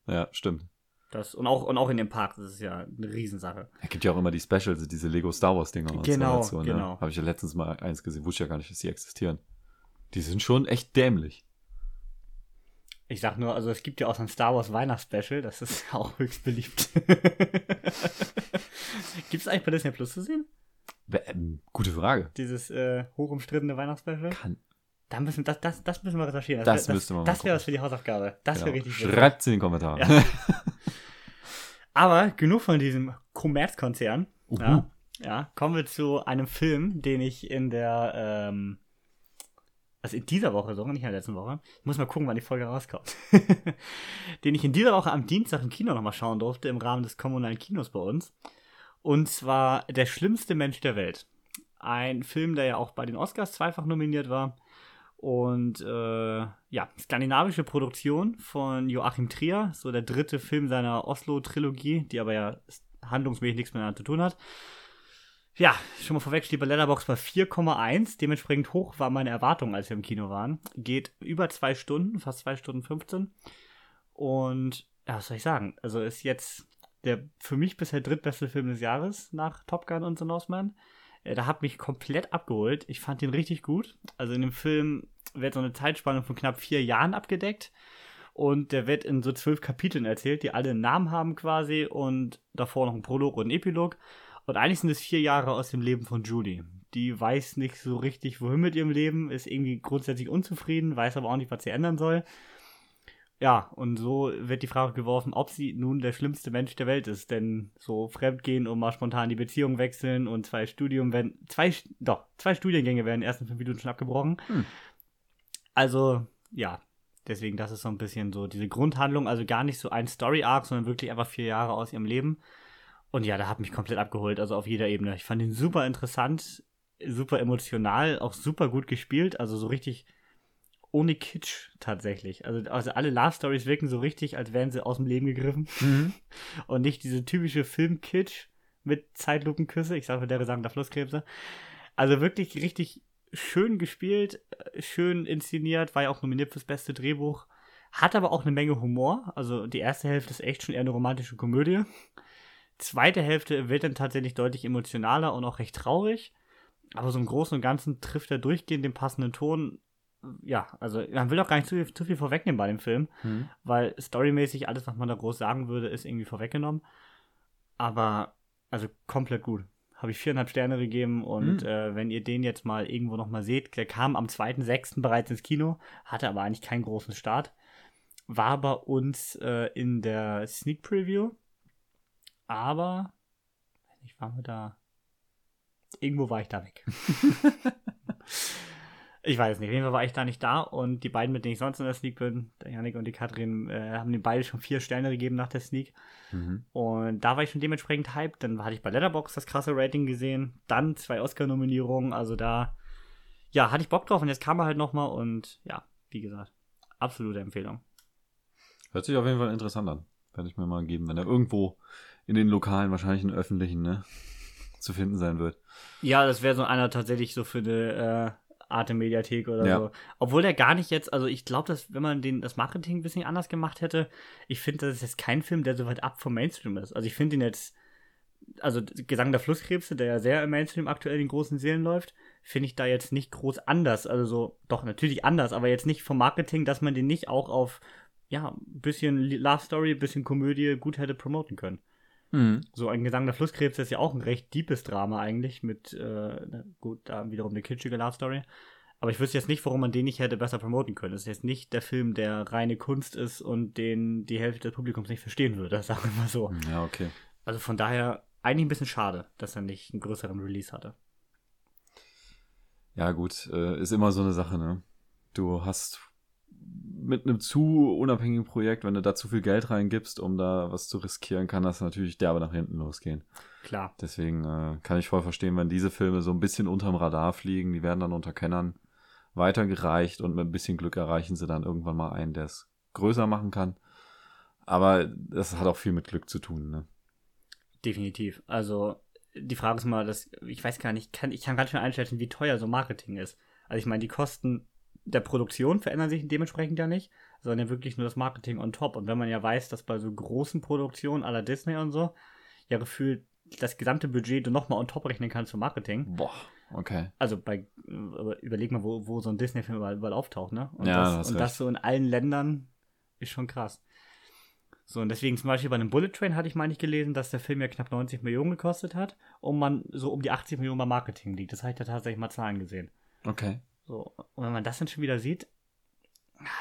Ja, stimmt. Das, und auch, und auch in den Parks, das ist ja eine Riesensache. Es gibt ja auch immer die Specials, diese Lego Star Wars Dinger und Genau, so. dazu, genau. Ne? Habe ich ja letztens mal eins gesehen, wusste ja gar nicht, dass die existieren. Die sind schon echt dämlich. Ich sag nur, also es gibt ja auch so ein Star Wars Weihnachtsspecial, das ist auch höchst beliebt. Gibt's eigentlich bei Disney Plus zu sehen? Ähm, gute Frage. Dieses äh, hochumstrittene Weihnachtsspecial? Kann, Da müssen, das, das, das müssen wir recherchieren. Das müsste man mal Das wäre was für die Hausaufgabe. Das genau. wäre richtig witzig. Schreibt's in den Kommentaren. Ja. Aber genug von diesem Kommerzkonzern. Ja, ja, kommen wir zu einem Film, den ich in der, ähm, also in dieser Woche sogar, nicht in der letzten Woche, ich muss mal gucken, wann die Folge rauskommt, den ich in dieser Woche am Dienstag im Kino nochmal schauen durfte, im Rahmen des kommunalen Kinos bei uns. Und zwar Der schlimmste Mensch der Welt. Ein Film, der ja auch bei den Oscars zweifach nominiert war. Und äh, ja, skandinavische Produktion von Joachim Trier, so der dritte Film seiner Oslo-Trilogie, die aber ja handlungsmäßig nichts miteinander zu tun hat. Ja, schon mal vorweg steht bei Letterboxd bei 4,1. Dementsprechend hoch war meine Erwartung, als wir im Kino waren. Geht über zwei Stunden, fast zwei Stunden 15. Und ja, was soll ich sagen? Also ist jetzt der für mich bisher drittbeste Film des Jahres nach Top Gun und The Northman. Äh, Da hat mich komplett abgeholt. Ich fand den richtig gut. Also in dem Film wird so eine Zeitspanne von knapp vier Jahren abgedeckt. Und der wird in so zwölf Kapiteln erzählt, die alle einen Namen haben quasi und davor noch ein Prolog und ein Epilog. Und eigentlich sind es vier Jahre aus dem Leben von Julie. Die weiß nicht so richtig, wohin mit ihrem Leben, ist irgendwie grundsätzlich unzufrieden, weiß aber auch nicht, was sie ändern soll. Ja, und so wird die Frage geworfen, ob sie nun der schlimmste Mensch der Welt ist. Denn so fremdgehen und mal spontan die Beziehung wechseln und zwei Studium werden, zwei, doch, zwei Studiengänge werden in den ersten fünf Minuten schon abgebrochen. Hm. Also, ja, deswegen, das ist so ein bisschen so diese Grundhandlung, also gar nicht so ein Story-Arc, sondern wirklich einfach vier Jahre aus ihrem Leben. Und ja, da hat mich komplett abgeholt, also auf jeder Ebene. Ich fand ihn super interessant, super emotional, auch super gut gespielt, also so richtig ohne Kitsch tatsächlich. Also, also alle Love Stories wirken so richtig, als wären sie aus dem Leben gegriffen. Mhm. Und nicht diese typische Film-Kitsch mit Zeitlupenküsse. Ich sage, der sagen da Flusskrebse. Also wirklich richtig schön gespielt, äh, schön inszeniert, war ja auch nominiert fürs beste Drehbuch. Hat aber auch eine Menge Humor. Also die erste Hälfte ist echt schon eher eine romantische Komödie. Zweite Hälfte wird dann tatsächlich deutlich emotionaler und auch recht traurig. Aber so im Großen und Ganzen trifft er durchgehend den passenden Ton. Ja, also man will auch gar nicht zu viel, zu viel vorwegnehmen bei dem Film, Mhm. weil storymäßig alles, was man da groß sagen würde, ist irgendwie vorweggenommen. Aber, also komplett gut. Habe ich viereinhalb Sterne gegeben und Mhm. äh, wenn ihr den jetzt mal irgendwo nochmal seht, der kam am 2.6. bereits ins Kino, hatte aber eigentlich keinen großen Start. War bei uns äh, in der Sneak Preview, aber, nicht, waren wir da? Irgendwo war ich da weg. Ich weiß nicht. Auf jeden Fall war ich da nicht da und die beiden, mit denen ich sonst in der Sneak bin, der Janik und die Katrin, äh, haben den beide schon vier Sterne gegeben nach der Sneak. Mhm. Und da war ich schon dementsprechend hyped. Dann hatte ich bei Letterboxd das krasse Rating gesehen. Dann zwei Oscar-Nominierungen. Also da, ja, hatte ich Bock drauf. Und jetzt kam er halt nochmal und ja, wie gesagt, absolute Empfehlung. Hört sich auf jeden Fall interessant an. Werde ich mir mal geben, wenn er irgendwo in den lokalen, wahrscheinlich in öffentlichen, ne, zu finden sein wird. Ja, das wäre so einer tatsächlich so für eine äh, Arte-Mediathek oder Ja. so. Obwohl der gar nicht jetzt, also ich glaube, dass wenn man den, das Marketing ein bisschen anders gemacht hätte, ich finde, das ist jetzt kein Film, der so weit ab vom Mainstream ist. Also ich finde ihn jetzt, also Gesang der Flusskrebse, der ja sehr im Mainstream aktuell in großen Seelen läuft, finde ich da jetzt nicht groß anders. Also so, doch natürlich anders, aber jetzt nicht vom Marketing, dass man den nicht auch auf, ja, ein bisschen Love Story, ein bisschen Komödie gut hätte promoten können. Mhm. So ein Gesang der Flusskrebs ist ja auch ein recht deepes Drama eigentlich mit, äh, gut, da wiederum eine kitschige Love Story. Aber ich wüsste jetzt nicht, warum man den nicht hätte besser promoten können. Es ist jetzt nicht der Film, der reine Kunst ist und den die Hälfte des Publikums nicht verstehen würde, sagen wir mal so. Ja, okay. Also von daher eigentlich ein bisschen schade, dass er nicht einen größeren Release hatte. Ja, gut, äh, ist immer so eine Sache, ne? Du hast mit einem zu unabhängigen Projekt, wenn du da zu viel Geld reingibst, um da was zu riskieren, kann das natürlich derbe nach hinten losgehen. Klar. Deswegen äh, kann ich voll verstehen, wenn diese Filme so ein bisschen unterm Radar fliegen, die werden dann unter Kennern weitergereicht und mit ein bisschen Glück erreichen sie dann irgendwann mal einen, der es größer machen kann. Aber das hat auch viel mit Glück zu tun, ne? Definitiv. Also die Frage ist mal, dass, ich weiß gar nicht, kann, ich kann ganz schön einschätzen, wie teuer so Marketing ist. Also ich meine, die Kosten der Produktion verändern sich dementsprechend ja nicht, sondern wirklich nur das Marketing on top. Und wenn man ja weiß, dass bei so großen Produktionen aller Disney und so, ja gefühlt das gesamte Budget du nochmal on top rechnen kannst für Marketing. Boah, okay. Also bei, äh, überleg mal, wo, wo so ein Disney-Film überall, überall auftaucht, ne? Und, Ja, das, hast und das so in allen Ländern ist schon krass. So, und deswegen zum Beispiel bei einem Bullet Train hatte ich mal nicht gelesen, dass der Film ja knapp 90 Millionen gekostet hat und man so um die 80 Millionen beim Marketing liegt. Das habe ich da tatsächlich mal Zahlen gesehen. Okay. So, und wenn man das dann schon wieder sieht,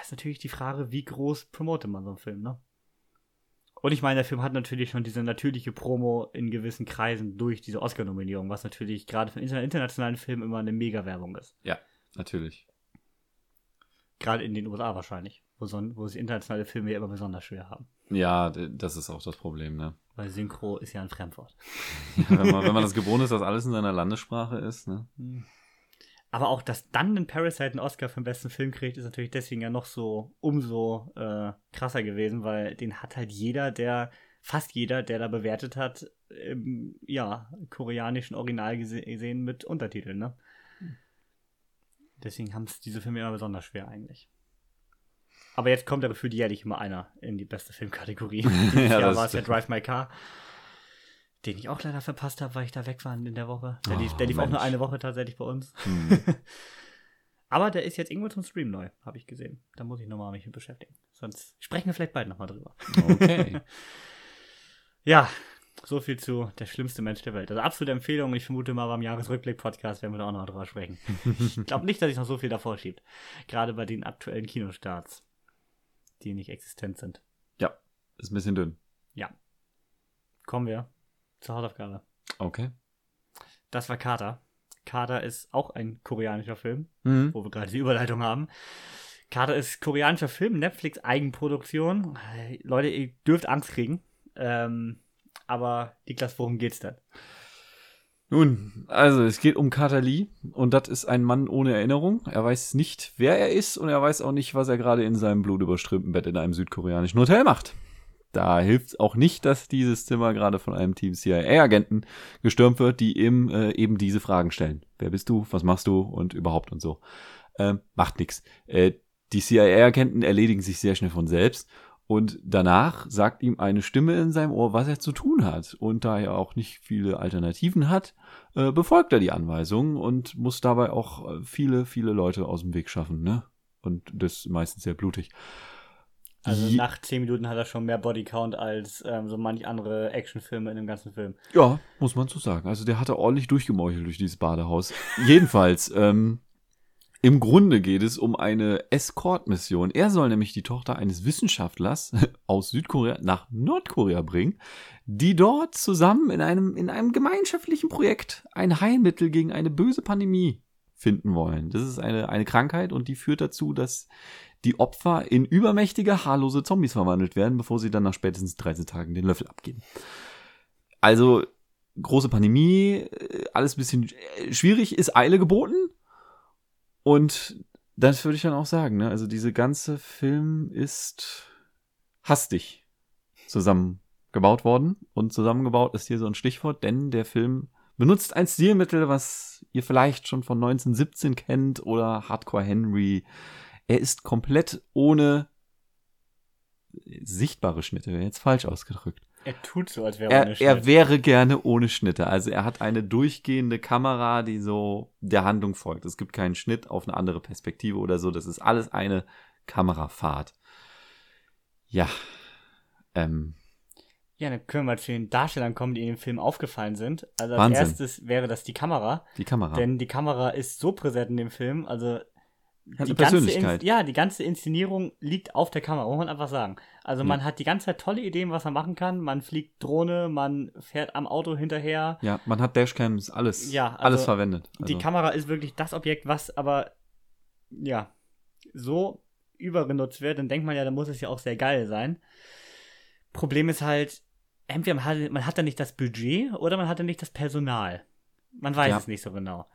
ist natürlich die Frage, wie groß promotet man so einen Film, ne? Und ich meine, der Film hat natürlich schon diese natürliche Promo in gewissen Kreisen durch diese Oscar-Nominierung, was natürlich gerade für einen interna- internationalen Film immer eine Mega-Werbung ist. Ja, natürlich. Gerade in den USA wahrscheinlich, wo, so, wo sie internationale Filme ja immer besonders schwer haben. Ja, das ist auch das Problem, ne? Weil Synchro ist ja ein Fremdwort. Ja, wenn, man, wenn man das gewohnt ist, dass alles in seiner Landessprache ist, ne? Aber auch, dass dann ein Parasite einen Oscar für den besten Film kriegt, ist natürlich deswegen ja noch so umso äh, krasser gewesen, weil den hat halt jeder, der, fast jeder, der da bewertet hat, im ja, koreanischen Original gese gesehen mit Untertiteln, ne? Deswegen haben es diese Filme immer besonders schwer eigentlich. Aber jetzt kommt ja gefühlt jährlich immer einer in die beste Filmkategorie. Dieses Ja, Jahr war es ja. Drive My Car, den ich auch leider verpasst habe, weil ich da weg war in der Woche. Der lief, der Oh, lief auch nur Mensch. eine Woche tatsächlich bei uns. Hm. Aber der ist jetzt irgendwo zum Stream neu, habe ich gesehen. Da muss ich nochmal mich mit beschäftigen. Sonst sprechen wir vielleicht bald nochmal drüber. Okay. Ja, so viel zu der schlimmste Mensch der Welt. Also absolute Empfehlung. Ich vermute mal beim Jahresrückblick-Podcast werden wir da auch noch drüber sprechen. Ich glaube nicht, dass sich noch so viel davor schiebt. Gerade bei den aktuellen Kinostarts, die nicht existent sind. ja, ist ein bisschen dünn. Ja. Kommen wir zur Hausaufgabe. Okay. Das war Kater. Kater ist auch ein koreanischer Film. Mhm. wo wir gerade die Überleitung haben. Kater ist koreanischer Film, Netflix Eigenproduktion. Leute, ihr dürft Angst kriegen. Ähm, aber Niklas, worum geht's denn? Nun, also es geht um Carter Lee und das ist ein Mann ohne Erinnerung. Er weiß nicht, wer er ist und er weiß auch nicht, was er gerade in seinem blutüberströmten Bett in einem südkoreanischen Hotel macht. Da hilft auch nicht, dass dieses Zimmer gerade von einem Team CIA-Agenten gestürmt wird, die ihm äh, eben diese Fragen stellen. Wer bist du? Was machst du? Und überhaupt und so. Ähm, macht nix. Äh, die CIA-Agenten erledigen sich sehr schnell von selbst und danach sagt ihm eine Stimme in seinem Ohr, was er zu tun hat. Und da er auch nicht viele Alternativen hat, äh, befolgt er die Anweisungen und muss dabei auch äh, viele, viele Leute aus dem Weg schaffen, ne? Und das meistens sehr blutig. Also Je- nach 10 Minuten hat er schon mehr Bodycount als ähm, so manch andere Actionfilme in dem ganzen Film. Ja, muss man so sagen. Also der hat da ordentlich durchgemeuchelt durch dieses Badehaus. Jedenfalls, ähm, im Grunde geht es um eine Escort-Mission. Er soll nämlich die Tochter eines Wissenschaftlers aus Südkorea nach Nordkorea bringen, die dort zusammen in einem, in einem gemeinschaftlichen Projekt ein Heilmittel gegen eine böse Pandemie finden wollen. Das ist eine, eine Krankheit und die führt dazu, dass die Opfer in übermächtige, haarlose Zombies verwandelt werden, bevor sie dann nach spätestens 13 Tagen den Löffel abgeben. Also große Pandemie, äh, alles ein bisschen äh, schwierig, ist Eile geboten. Und das würde ich dann auch sagen. Ne? Also diese ganze Film ist hastig zusammengebaut worden. Und zusammengebaut ist hier so ein Stichwort, denn der Film benutzt ein Stilmittel, was ihr vielleicht schon von 1917 kennt oder Hardcore Henry. Er ist komplett ohne sichtbare Schnitte, wäre jetzt falsch ausgedrückt. Er tut so, als wäre Er, ohne er Schnitt. wäre gerne ohne Schnitte. Also er hat eine durchgehende Kamera, die so der Handlung folgt. Es gibt keinen Schnitt auf eine andere Perspektive oder so. Das ist alles eine Kamerafahrt. Ja. Ähm, Ja, dann können wir mal zu den Darstellern kommen, die in dem Film aufgefallen sind. Also als Wahnsinn. erstes wäre das die Kamera. die Kamera. Denn die Kamera ist so präsent in dem Film. Also Hat die ganze Persönlichkeit. In, ja, die ganze Inszenierung liegt auf der Kamera, muss man einfach sagen. Also Ja. man hat die ganze Zeit tolle Ideen, was man machen kann. Man fliegt Drohne, man fährt am Auto hinterher. ja, man hat Dashcams, alles, Ja, also alles verwendet. Also, Die Kamera ist wirklich das Objekt, was aber ja so übergenutzt wird. Dann denkt man ja, dann muss es ja auch sehr geil sein. Problem ist halt, entweder man hat, man hat da nicht das Budget oder man hat da nicht das Personal. Man weiß Ja. es nicht so genau.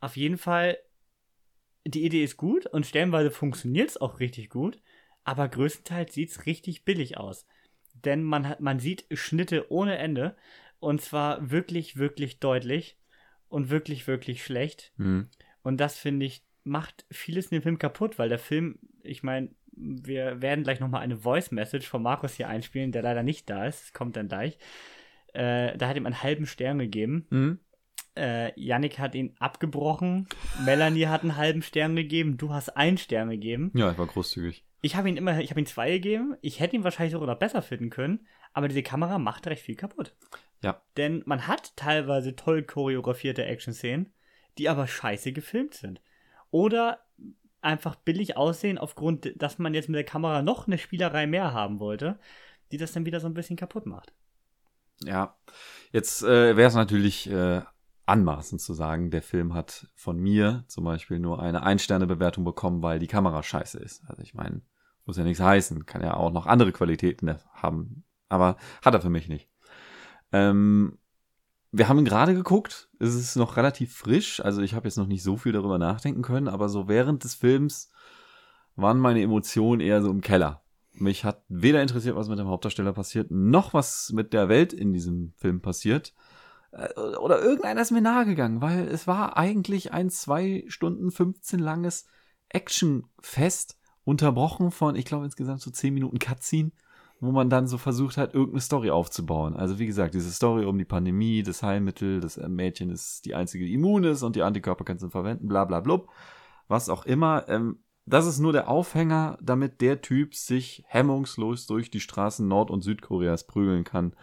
Auf jeden Fall, die Idee ist gut und stellenweise funktioniert es auch richtig gut, aber größtenteils sieht es richtig billig aus. Denn man, hat, man sieht Schnitte ohne Ende und zwar wirklich, wirklich deutlich und wirklich, wirklich schlecht. Mhm. Und das finde ich, macht vieles in dem Film kaputt, weil der Film, ich meine, wir werden gleich nochmal eine Voice-Message von Markus hier einspielen, der leider nicht da ist. Das kommt dann gleich. Äh, da hat ihm einen halben Stern gegeben. Mhm. Äh, Yannick hat ihn abgebrochen. Melanie hat einen halben Stern gegeben. Du hast einen Stern gegeben. Ja, ich war großzügig. Ich habe ihn immer, ich habe ihn zwei gegeben. Ich hätte ihn wahrscheinlich sogar noch besser finden können. Aber diese Kamera macht recht viel kaputt. Ja. Denn man hat teilweise toll choreografierte Action-Szenen, die aber scheiße gefilmt sind. Oder einfach billig aussehen, aufgrund, dass man jetzt mit der Kamera noch eine Spielerei mehr haben wollte, die das dann wieder so ein bisschen kaputt macht. Ja, jetzt äh, wäre es natürlich äh, anmaßend zu sagen, der Film hat von mir zum Beispiel nur eine Ein-Sterne-Bewertung bekommen, weil die Kamera scheiße ist. Also ich meine, muss ja nichts heißen, kann ja auch noch andere Qualitäten haben, aber hat er für mich nicht. Ähm, wir haben ihn gerade geguckt, es ist noch relativ frisch, also ich habe jetzt noch nicht so viel darüber nachdenken können, aber so während des Films waren meine Emotionen eher so im Keller. Mich hat weder interessiert, was mit dem Hauptdarsteller passiert, noch was mit der Welt in diesem Film passiert. Äh, Oder irgendeiner ist mir nahegegangen, weil es war eigentlich ein zwei Stunden 15 langes Actionfest, unterbrochen von, ich glaube, insgesamt so 10 Minuten Cutscene, wo man dann so versucht hat, irgendeine Story aufzubauen. Also wie gesagt, diese Story um die Pandemie, das Heilmittel, das äh, Mädchen ist die einzige, die immun ist und die Antikörper kannst du verwenden, bla bla blub, was auch immer. Ähm, das ist nur der Aufhänger, damit der Typ sich hemmungslos durch die Straßen Nord- und Südkoreas prügeln kann.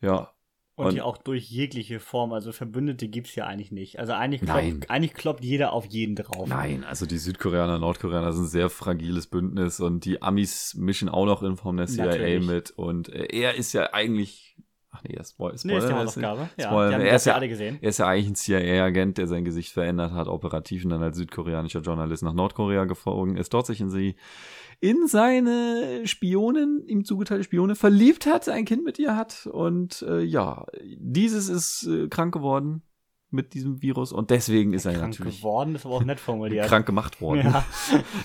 Ja. Und, Und- hier auch durch jegliche Form, also Verbündete gibt es ja eigentlich nicht. Also eigentlich kloppt, eigentlich kloppt jeder auf jeden drauf. Nein, also die Südkoreaner, Nordkoreaner sind ein sehr fragiles Bündnis und die Amis mischen auch noch in Form der CIA Natürlich. mit und äh, er ist ja eigentlich, ach nee, er Spoil Nee, ist die Spoiler, Hausaufgabe. Ja, Spoiler, die haben er das ist ja alle gesehen. Er ist ja eigentlich ein CIA-Agent, der sein Gesicht verändert hat, operativ und dann als südkoreanischer Journalist nach Nordkorea geflogen ist, dort sich in sie in seine Spionin, ihm zugeteilte Spione, verliebt hat, ein Kind mit ihr hat und äh, ja, dieses ist äh, krank geworden mit diesem Virus und deswegen ist er Krank natürlich geworden, ist aber auch nett formuliert. krank gemacht worden. Ja.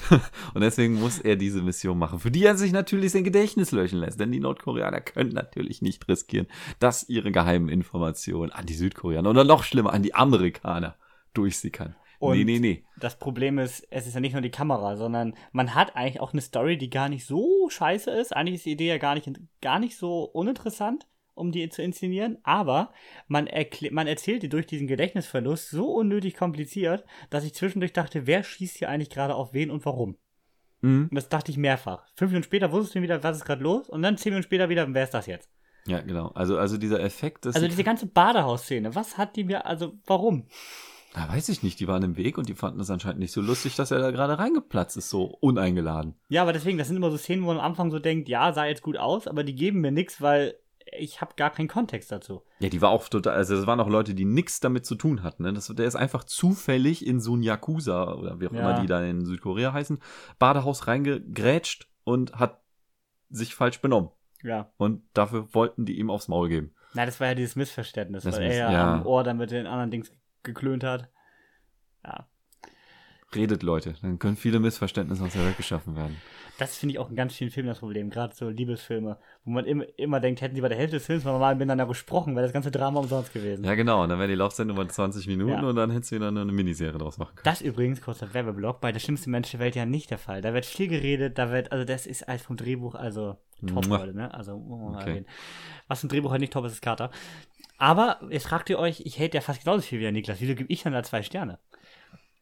Und deswegen muss er diese Mission machen, für die er sich natürlich sein Gedächtnis löschen lässt. Denn die Nordkoreaner können natürlich nicht riskieren, dass ihre geheimen Informationen an die Südkoreaner oder noch schlimmer an die Amerikaner durchsickern. Und nee, nee, nee. Das Problem ist, es ist ja nicht nur die Kamera, sondern man hat eigentlich auch eine Story, die gar nicht so scheiße ist. Eigentlich ist die Idee ja gar nicht, gar nicht so uninteressant, um die zu inszenieren, aber man, man erzählt die durch diesen Gedächtnisverlust so unnötig kompliziert, dass ich zwischendurch dachte, wer schießt hier eigentlich gerade auf wen und warum? Mhm. Und das dachte ich mehrfach. Fünf Minuten später wusstest du wieder, was ist gerade los? Und dann zehn Minuten später wieder, wer ist das jetzt? Ja, genau. Also, also dieser Effekt, dass Also die- diese ganze Badehausszene, was hat die mir, also warum? Na, weiß ich nicht, die waren im Weg und die fanden es anscheinend nicht so lustig, dass er da gerade reingeplatzt ist, so uneingeladen. Ja, aber deswegen, das sind immer so Szenen, wo man am Anfang so denkt, ja, sah jetzt gut aus, aber die geben mir nichts, weil ich habe gar keinen Kontext dazu. Ja, die war auch total, also es waren auch Leute, die nichts damit zu tun hatten. Ne? Das, der ist einfach zufällig in so ein Yakuza oder wie auch Ja. immer die da in Südkorea heißen, Badehaus reingegrätscht und hat sich falsch benommen. Ja. Und dafür wollten die ihm aufs Maul geben. Na, das war ja dieses Missverständnis, Das weil er Miss- ja, ja. am Ohr dann mit den anderen Dings geklönt hat. Ja. Redet, Leute, dann können viele Missverständnisse aus der Welt geschaffen werden. Das finde ich auch in ganz vielen Filmen das Problem, gerade so Liebesfilme, wo man immer, immer denkt, hätten sie bei der Hälfte des Films mal miteinander gesprochen, wäre das ganze Drama umsonst gewesen. Ja, genau. Und dann wäre die Laufzeit nur 20 Minuten Ja. und dann hättest du wieder eine Miniserie draus machen können. Das übrigens, kurzer Werbeblock, bei der schlimmsten Mensch der Welt ja nicht der Fall. Da wird viel geredet, da wird, also das ist als vom Drehbuch, also top, Mua. Leute, ne? Also, mal Okay. Was im Drehbuch halt nicht top ist, ist Kater. Aber jetzt fragt ihr euch, ich hate ja fast genauso viel wie der Niklas. Wieso gebe ich dann da zwei Sterne?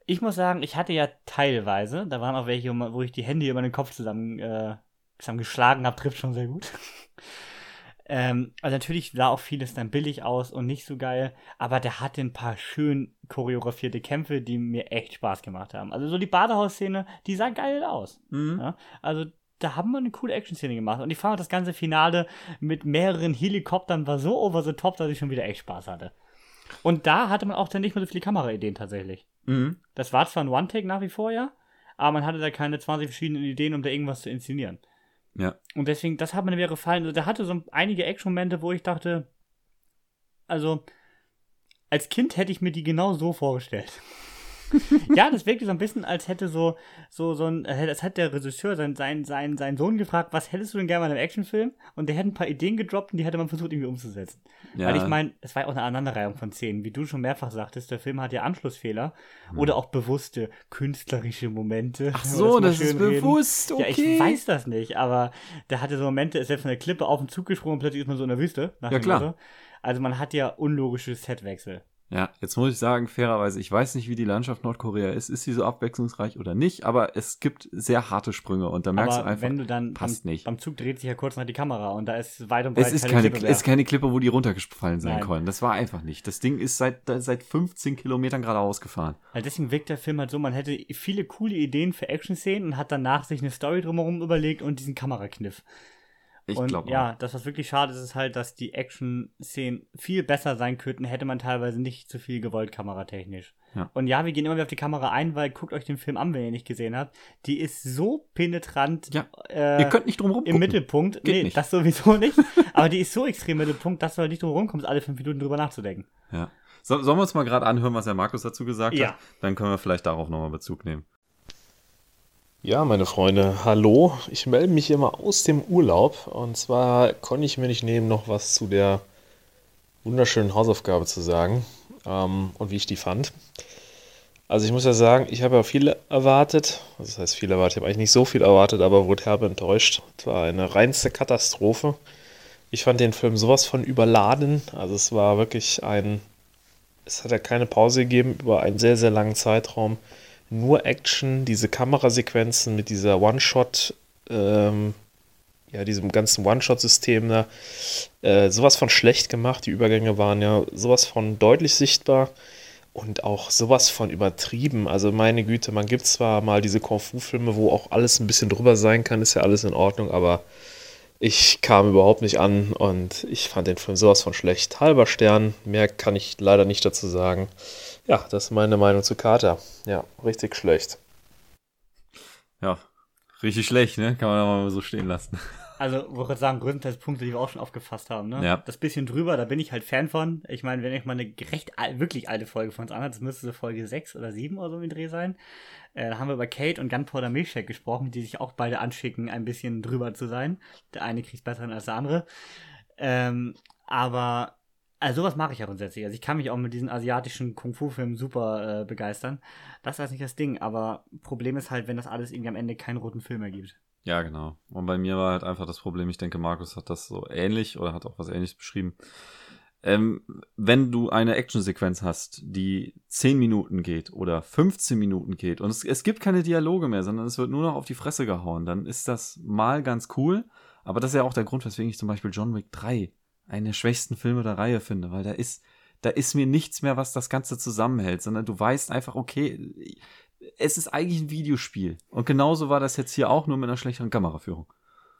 Ich muss sagen, ich hatte ja teilweise, da waren auch welche, wo ich die Hände über den Kopf zusammen, äh, zusammen geschlagen habe, trifft schon sehr gut. ähm, also natürlich sah auch vieles dann billig aus und nicht so geil, aber der hatte ein paar schön choreografierte Kämpfe, die mir echt Spaß gemacht haben. Also so die Badehausszene, die sah geil aus. Mhm. Ja? Also da haben wir eine coole Action-Szene gemacht. Und ich fand auch das ganze Finale mit mehreren Helikoptern war so over the top, dass ich schon wieder echt Spaß hatte. Und da hatte man auch dann nicht mehr so viele Kameraideen tatsächlich. Mhm. Das war zwar ein One-Take nach wie vor, ja, aber man hatte da keine 20 verschiedenen Ideen, um da irgendwas zu inszenieren. Ja. Und deswegen, das hat mir mir gefallen. Also, der hatte so einige Action-Momente, wo ich dachte, also, als Kind hätte ich mir die genau so vorgestellt. Ja, das wirkte so ein bisschen, als hätte so, so, so ein, äh, das hat der Regisseur sein, sein, sein, seinen Sohn gefragt, was hättest du denn gerne mal in einem Actionfilm? Und der hätte ein paar Ideen gedroppt und die hätte man versucht, irgendwie umzusetzen. Ja. Weil ich meine, es war ja auch eine Aneinanderreihung von Szenen. Wie du schon mehrfach sagtest, der Film hat ja Anschlussfehler oder auch bewusste künstlerische Momente. Ach so, mal das ist reden. bewusst, Ja, ich okay. weiß das nicht, aber der hatte so Momente, ist selbst von der Klippe auf den Zug gesprungen und plötzlich ist man so in der Wüste. nach Ja, klar. Motto. Also man hat ja unlogische Setwechsel. Ja, jetzt muss ich sagen, fairerweise, ich weiß nicht, wie die Landschaft Nordkorea ist. Ist sie so abwechslungsreich oder nicht? Aber es gibt sehr harte Sprünge und da merkst aber du einfach, wenn du dann passt beim, nicht. beim Zug dreht sich ja kurz nach die Kamera und da ist weit und breit es ist keine, Klippe ist keine Klippe, wo die runtergefallen sein Nein. können. Das war einfach nicht. Das Ding ist seit, seit 15 Kilometern geradeaus gefahren. Weil deswegen wirkt der Film halt so, man hätte viele coole Ideen für Action-Szenen und hat danach sich eine Story drumherum überlegt und diesen Kamerakniff. Ich glaube ja, das, was wirklich schade ist, ist halt, dass die Action-Szenen viel besser sein könnten, hätte man teilweise nicht zu viel gewollt, kameratechnisch. Ja. Und ja, wir gehen immer wieder auf die Kamera ein, weil guckt euch den Film an, wenn ihr ihn nicht gesehen habt. Die ist so penetrant Ja. äh, Ihr könnt nicht drum rum im Mittelpunkt. Geht nee, nicht. das sowieso nicht. aber die ist so extrem im Mittelpunkt, dass du halt nicht drum rumkommst, alle fünf Minuten drüber nachzudenken. Ja. So, sollen wir uns mal gerade anhören, was der Markus dazu gesagt Ja. hat? Dann können wir vielleicht darauf nochmal Bezug nehmen. Ja, meine Freunde, hallo. Ich melde mich mal aus dem Urlaub. Und zwar konnte ich mir nicht nehmen, noch was zu der wunderschönen Hausaufgabe zu sagen ähm, und wie ich die fand. Also ich muss ja sagen, ich habe ja viel erwartet. Also Das heißt viel erwartet. Ich habe eigentlich nicht so viel erwartet, aber wurde herbe enttäuscht. Es war eine reinste Katastrophe. Ich fand den Film sowas von überladen. Also es war wirklich ein... Es hat ja keine Pause gegeben über einen sehr, sehr langen Zeitraum nur Action, diese Kamerasequenzen mit dieser One-Shot, ähm, ja, diesem ganzen One-Shot-System da, äh, sowas von schlecht gemacht. Die Übergänge waren ja sowas von deutlich sichtbar und auch sowas von übertrieben. Also meine Güte, man gibt zwar mal diese Kung-Fu-Filme, wo auch alles ein bisschen drüber sein kann, ist ja alles in Ordnung, aber ich kam überhaupt nicht an und ich fand den Film sowas von schlecht. Halber Stern, mehr kann ich leider nicht dazu sagen. Ja, das ist meine Meinung zu Carter. Ja, richtig schlecht. Ja, richtig schlecht, ne? Kann man aber mal so stehen lassen. Also, wo ich gerade sagen, größtenteils Punkte, die wir auch schon aufgefasst haben, ne? Ja. Das bisschen drüber, da bin ich halt Fan von. Ich meine, wenn ich mal eine recht wirklich alte Folge von uns anhört, das müsste so Folge 6 oder 7 oder so im Dreh sein. Äh, da haben wir über Kate und Gunpowder Milkshake gesprochen, die sich auch beide anschicken, ein bisschen drüber zu sein. Der eine kriegt besser als der andere. Ähm, aber also sowas mache ich ja grundsätzlich. Also ich kann mich auch mit diesen asiatischen Kung-Fu-Filmen super äh, begeistern. Das ist nicht das Ding, aber Problem ist halt, wenn das alles irgendwie am Ende keinen roten Film ergibt. Ja, genau. Und bei mir war halt einfach das Problem, ich denke, Markus hat das so ähnlich oder hat auch was ähnliches beschrieben. Ähm, wenn du eine Actionsequenz hast, die 10 Minuten geht oder 15 Minuten geht und es, es gibt keine Dialoge mehr, sondern es wird nur noch auf die Fresse gehauen, dann ist das mal ganz cool. Aber das ist ja auch der Grund, weswegen ich zum Beispiel John Wick 3 einen der schwächsten Filme der Reihe finde, weil da ist, da ist mir nichts mehr, was das Ganze zusammenhält, sondern du weißt einfach, okay, es ist eigentlich ein Videospiel. Und genauso war das jetzt hier auch, nur mit einer schlechteren Kameraführung.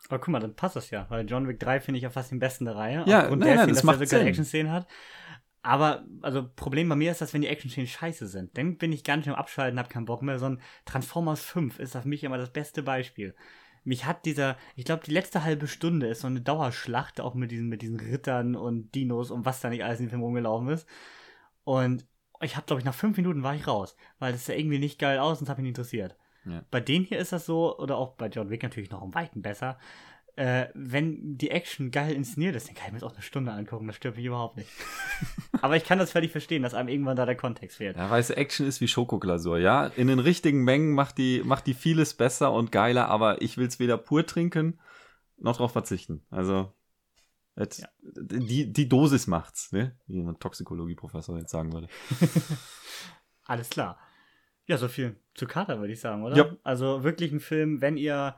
Aber guck mal, dann passt das ja, weil John Wick 3 finde ich ja fast den besten der Reihe. Ja, aufgrund nein, der nein, Szene, das dass macht er so geile Sinn. Action-Szenen hat. Aber, also, Problem bei mir ist, dass wenn die Action-Szenen scheiße sind, dann bin ich ganz schön am Abschalten, hab keinen Bock mehr. So ein Transformers 5 ist für mich immer das beste Beispiel. Mich hat dieser, ich glaube, die letzte halbe Stunde ist so eine Dauerschlacht, auch mit diesen, mit diesen Rittern und Dinos und was da nicht alles in dem Film rumgelaufen ist. Und ich habe, glaube ich, nach fünf Minuten war ich raus, weil das sah irgendwie nicht geil aus und es hat mich nicht interessiert. Ja. Bei denen hier ist das so, oder auch bei John Wick natürlich noch um Weiten besser. Äh, wenn die Action geil inszeniert ist, dann kann ich mir das auch eine Stunde angucken, das stört mich überhaupt nicht. Aber ich kann das völlig verstehen, dass einem irgendwann da der Kontext fehlt. Ja, weißt du, Action ist wie Schokoglasur, ja. In den richtigen Mengen macht die, macht die vieles besser und geiler, aber ich will es weder pur trinken, noch drauf verzichten. Also, jetzt, Ja. die, die Dosis macht's, ne? Wie ein Toxikologie-Professor jetzt sagen würde. Alles klar. Ja, so viel zu Kater, würde ich sagen, oder? Ja. Also wirklich ein Film, wenn ihr,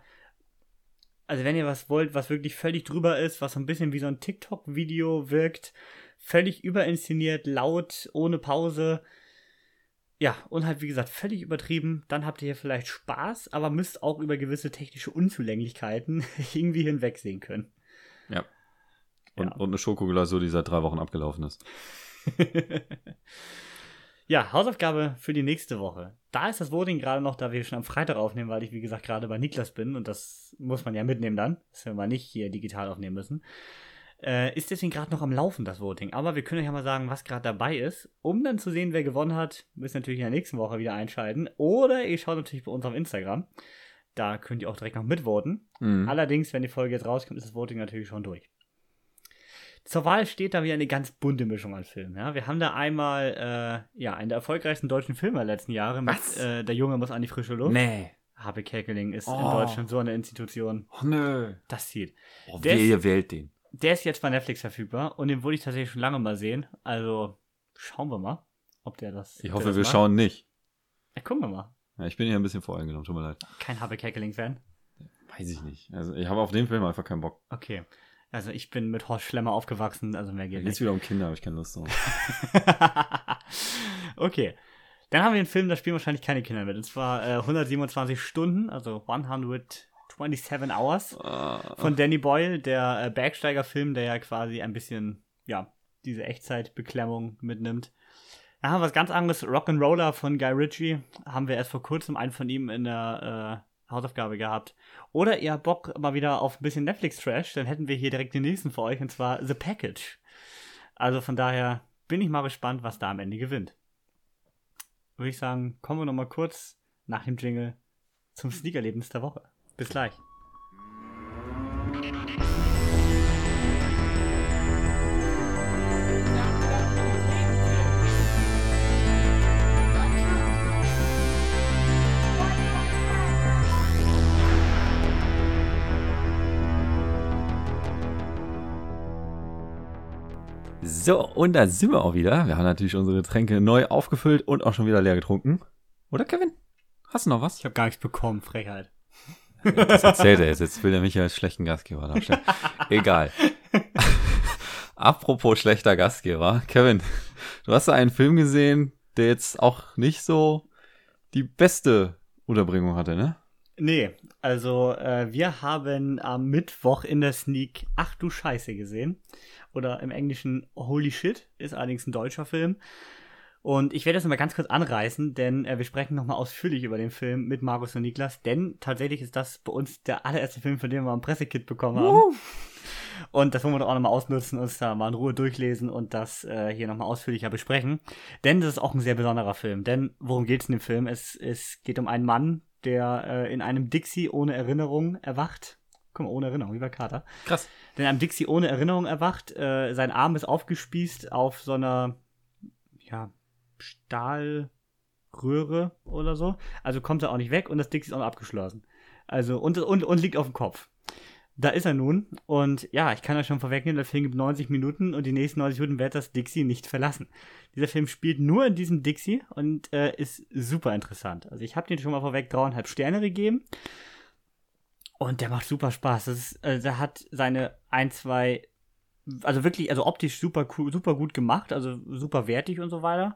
also wenn ihr was wollt, was wirklich völlig drüber ist, was so ein bisschen wie so ein TikTok-Video wirkt, völlig überinszeniert, laut, ohne Pause, ja, und halt, wie gesagt, völlig übertrieben, dann habt ihr hier vielleicht Spaß, aber müsst auch über gewisse technische Unzulänglichkeiten irgendwie hinwegsehen können. Ja. Und, Ja. und eine Schokoglasur, die seit drei Wochen abgelaufen ist. Ja, Hausaufgabe für die nächste Woche. Da ist das Voting gerade noch, da wir schon am Freitag aufnehmen, weil ich, wie gesagt, gerade bei Niklas bin und das muss man ja mitnehmen dann, dass wir mal nicht hier digital aufnehmen müssen. Äh, ist deswegen gerade noch am Laufen, das Voting. Aber wir können euch ja mal sagen, was gerade dabei ist. Um dann zu sehen, wer gewonnen hat, müsst ihr natürlich in der nächsten Woche wieder einschalten. Oder ihr schaut natürlich bei uns auf Instagram. Da könnt ihr auch direkt noch mitvoten. Mhm. Allerdings, wenn die Folge jetzt rauskommt, ist das Voting natürlich schon durch. Zur Wahl steht da wieder eine ganz bunte Mischung an Filmen. Ja? Wir haben da einmal äh, ja, einen der erfolgreichsten deutschen Filme der letzten Jahre mit Was? äh, Der Junge muss an die frische Luft. Nee. Habe Kerkeling ist in Oh. Deutschland so eine Institution. Oh, nö. Das zieht. Oh, Der wer ist- ihr wählt den. Der ist jetzt bei Netflix verfügbar und den wollte ich tatsächlich schon lange mal sehen. Also schauen wir mal, ob der das. Ich hoffe, wir mag. schauen nicht. Ja, gucken wir mal. Ja, ich bin hier ein bisschen voreingenommen, tut mir leid. Kein Habe Kerkeling-Fan. Weiß ich nicht. Also, ich habe auf den Film einfach keinen Bock. Okay. Also ich bin mit Horst Schlemmer aufgewachsen, also mehr geht nicht. wieder um Kinder, habe ich keine Lust drauf. okay. Dann haben wir den Film, da spielen wahrscheinlich keine Kinder mit. Und zwar äh, 127 Stunden, also 127 Hours Ah, von Danny Boyle, der äh, Bergsteiger-Film, der ja quasi ein bisschen, ja, diese Echtzeitbeklemmung mitnimmt. Dann haben wir was ganz anderes, Rock'n'Roller von Guy Ritchie. Haben wir erst vor kurzem einen von ihm in der äh, Hausaufgabe gehabt. Oder ihr habt Bock mal wieder auf ein bisschen Netflix-Trash, dann hätten wir hier direkt den nächsten für euch, und zwar The Package. Also von daher bin ich mal gespannt, was da am Ende gewinnt. Würde ich sagen, kommen wir noch mal kurz nach dem Jingle zum Sneakerlebnis der Woche. Bis gleich. So, und da sind wir auch wieder. Wir haben natürlich unsere Getränke neu aufgefüllt und auch schon wieder leer getrunken. Oder Kevin? Hast du noch was? Ich habe gar nichts bekommen, Frechheit. Das erzählt er jetzt. Jetzt will er mich als schlechten Gastgeber darstellen. Egal. Apropos schlechter Gastgeber. Kevin, du hast da einen Film gesehen, der jetzt auch nicht so die beste Unterbringung hatte, ne? Nee, also äh, wir haben am Mittwoch in der Sneak Ach du Scheiße gesehen. Oder im Englischen Holy Shit, ist allerdings ein deutscher Film. Und ich werde das mal ganz kurz anreißen, denn äh, wir sprechen nochmal ausführlich über den Film mit Markus und Niklas, denn tatsächlich ist das bei uns der allererste Film, von dem wir ein Pressekit bekommen haben. Und das wollen wir doch auch nochmal ausnutzen, uns da mal in Ruhe durchlesen und das äh, hier nochmal ausführlicher besprechen. Denn das ist auch ein sehr besonderer Film. Denn worum geht es in dem Film? Es, es geht um einen Mann, der äh, in einem Dixie ohne Erinnerung erwacht. Guck mal, ohne Erinnerung, wie bei Carter. Krass. Der in einem Dixie ohne Erinnerung erwacht. Äh, sein Arm ist aufgespießt auf so einer, ja, Stahlröhre oder so. Also kommt er auch nicht weg und das Dixie ist auch noch abgeschlossen. Also, und, und, und liegt auf dem Kopf. Da ist er nun. Und ja, ich kann euch schon vorwegnehmen, der Film gibt 90 Minuten und die nächsten 90 Minuten wird das Dixie nicht verlassen. Dieser Film spielt nur in diesem Dixie und äh, ist super interessant. Also ich habe den schon mal vorweg dreieinhalb Sterne gegeben. Und der macht super Spaß. Ist, äh, der hat seine ein, zwei, also wirklich, also optisch super cool, super gut gemacht, also super wertig und so weiter.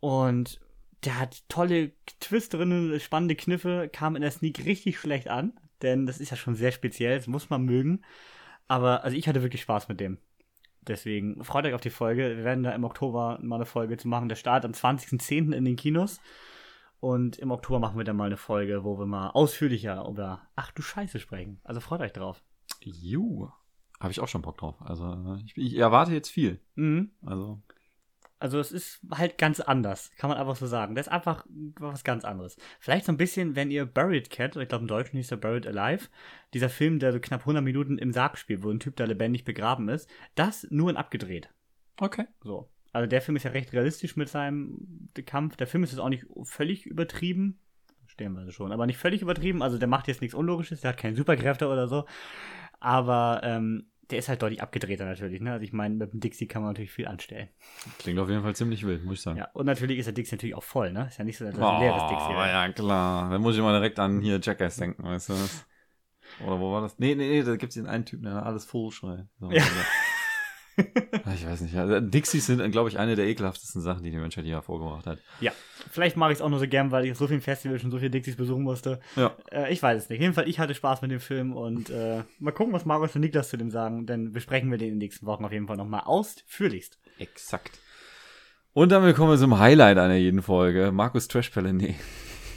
Und der hat tolle Twists drin, spannende Kniffe, kam in der Sneak richtig schlecht an. Denn das ist ja schon sehr speziell, das muss man mögen. Aber also ich hatte wirklich Spaß mit dem. Deswegen freut euch auf die Folge. Wir werden da im Oktober mal eine Folge zu machen. Der Start am 20.10. in den Kinos. Und im Oktober machen wir dann mal eine Folge, wo wir mal ausführlicher über Ach du Scheiße sprechen. Also freut euch drauf. Ju. Habe ich auch schon Bock drauf. Also ich, ich erwarte jetzt viel. Mhm. Also Also es ist halt ganz anders, kann man einfach so sagen. Das ist einfach was ganz anderes. Vielleicht so ein bisschen, wenn ihr Buried kennt, ich glaube im Deutschen hieß er Buried Alive, dieser Film, der so knapp 100 Minuten im Sarg spielt, wo ein Typ da lebendig begraben ist, das nur in abgedreht. okay. So. Also der Film ist ja recht realistisch mit seinem Kampf. Der Film ist jetzt auch nicht völlig übertrieben. Stellenweise schon, aber nicht völlig übertrieben. Also der macht jetzt nichts Unlogisches, der hat keine Superkräfte oder so. Aber ähm, der ist halt deutlich abgedrehter natürlich. Ne? Also ich meine, mit dem Dixie kann man natürlich viel anstellen. Klingt auf jeden Fall ziemlich wild, muss ich sagen. Ja, und natürlich ist der Dixie natürlich auch voll, ne? Ist ja nicht so, dass das ein leeres Dixie Oh, wäre. ja, klar. Dann muss ich mal direkt an hier Jackass denken, weißt du? Oder wo war das? Nee, nee, nee, da gibt es den einen Typen, der alles voll schreit. So, Ja. Ah, Ich weiß nicht. Dixies sind, glaube ich, eine der ekelhaftesten Sachen, die die Menschheit je hervorgebracht hat. Ja, vielleicht mache ich es auch nur so gern, weil ich so vielen Festivals schon so viele Dixies besuchen musste. Ja. Äh, ich weiß es nicht. Auf jeden Fall, ich hatte Spaß mit dem Film und äh, mal gucken, was Marius und Niklas zu dem sagen, denn besprechen wir den in den nächsten Wochen auf jeden Fall nochmal ausführlichst. Exakt. Und dann kommen wir zum Highlight einer jeden Folge. Markus Trashpelle, nee.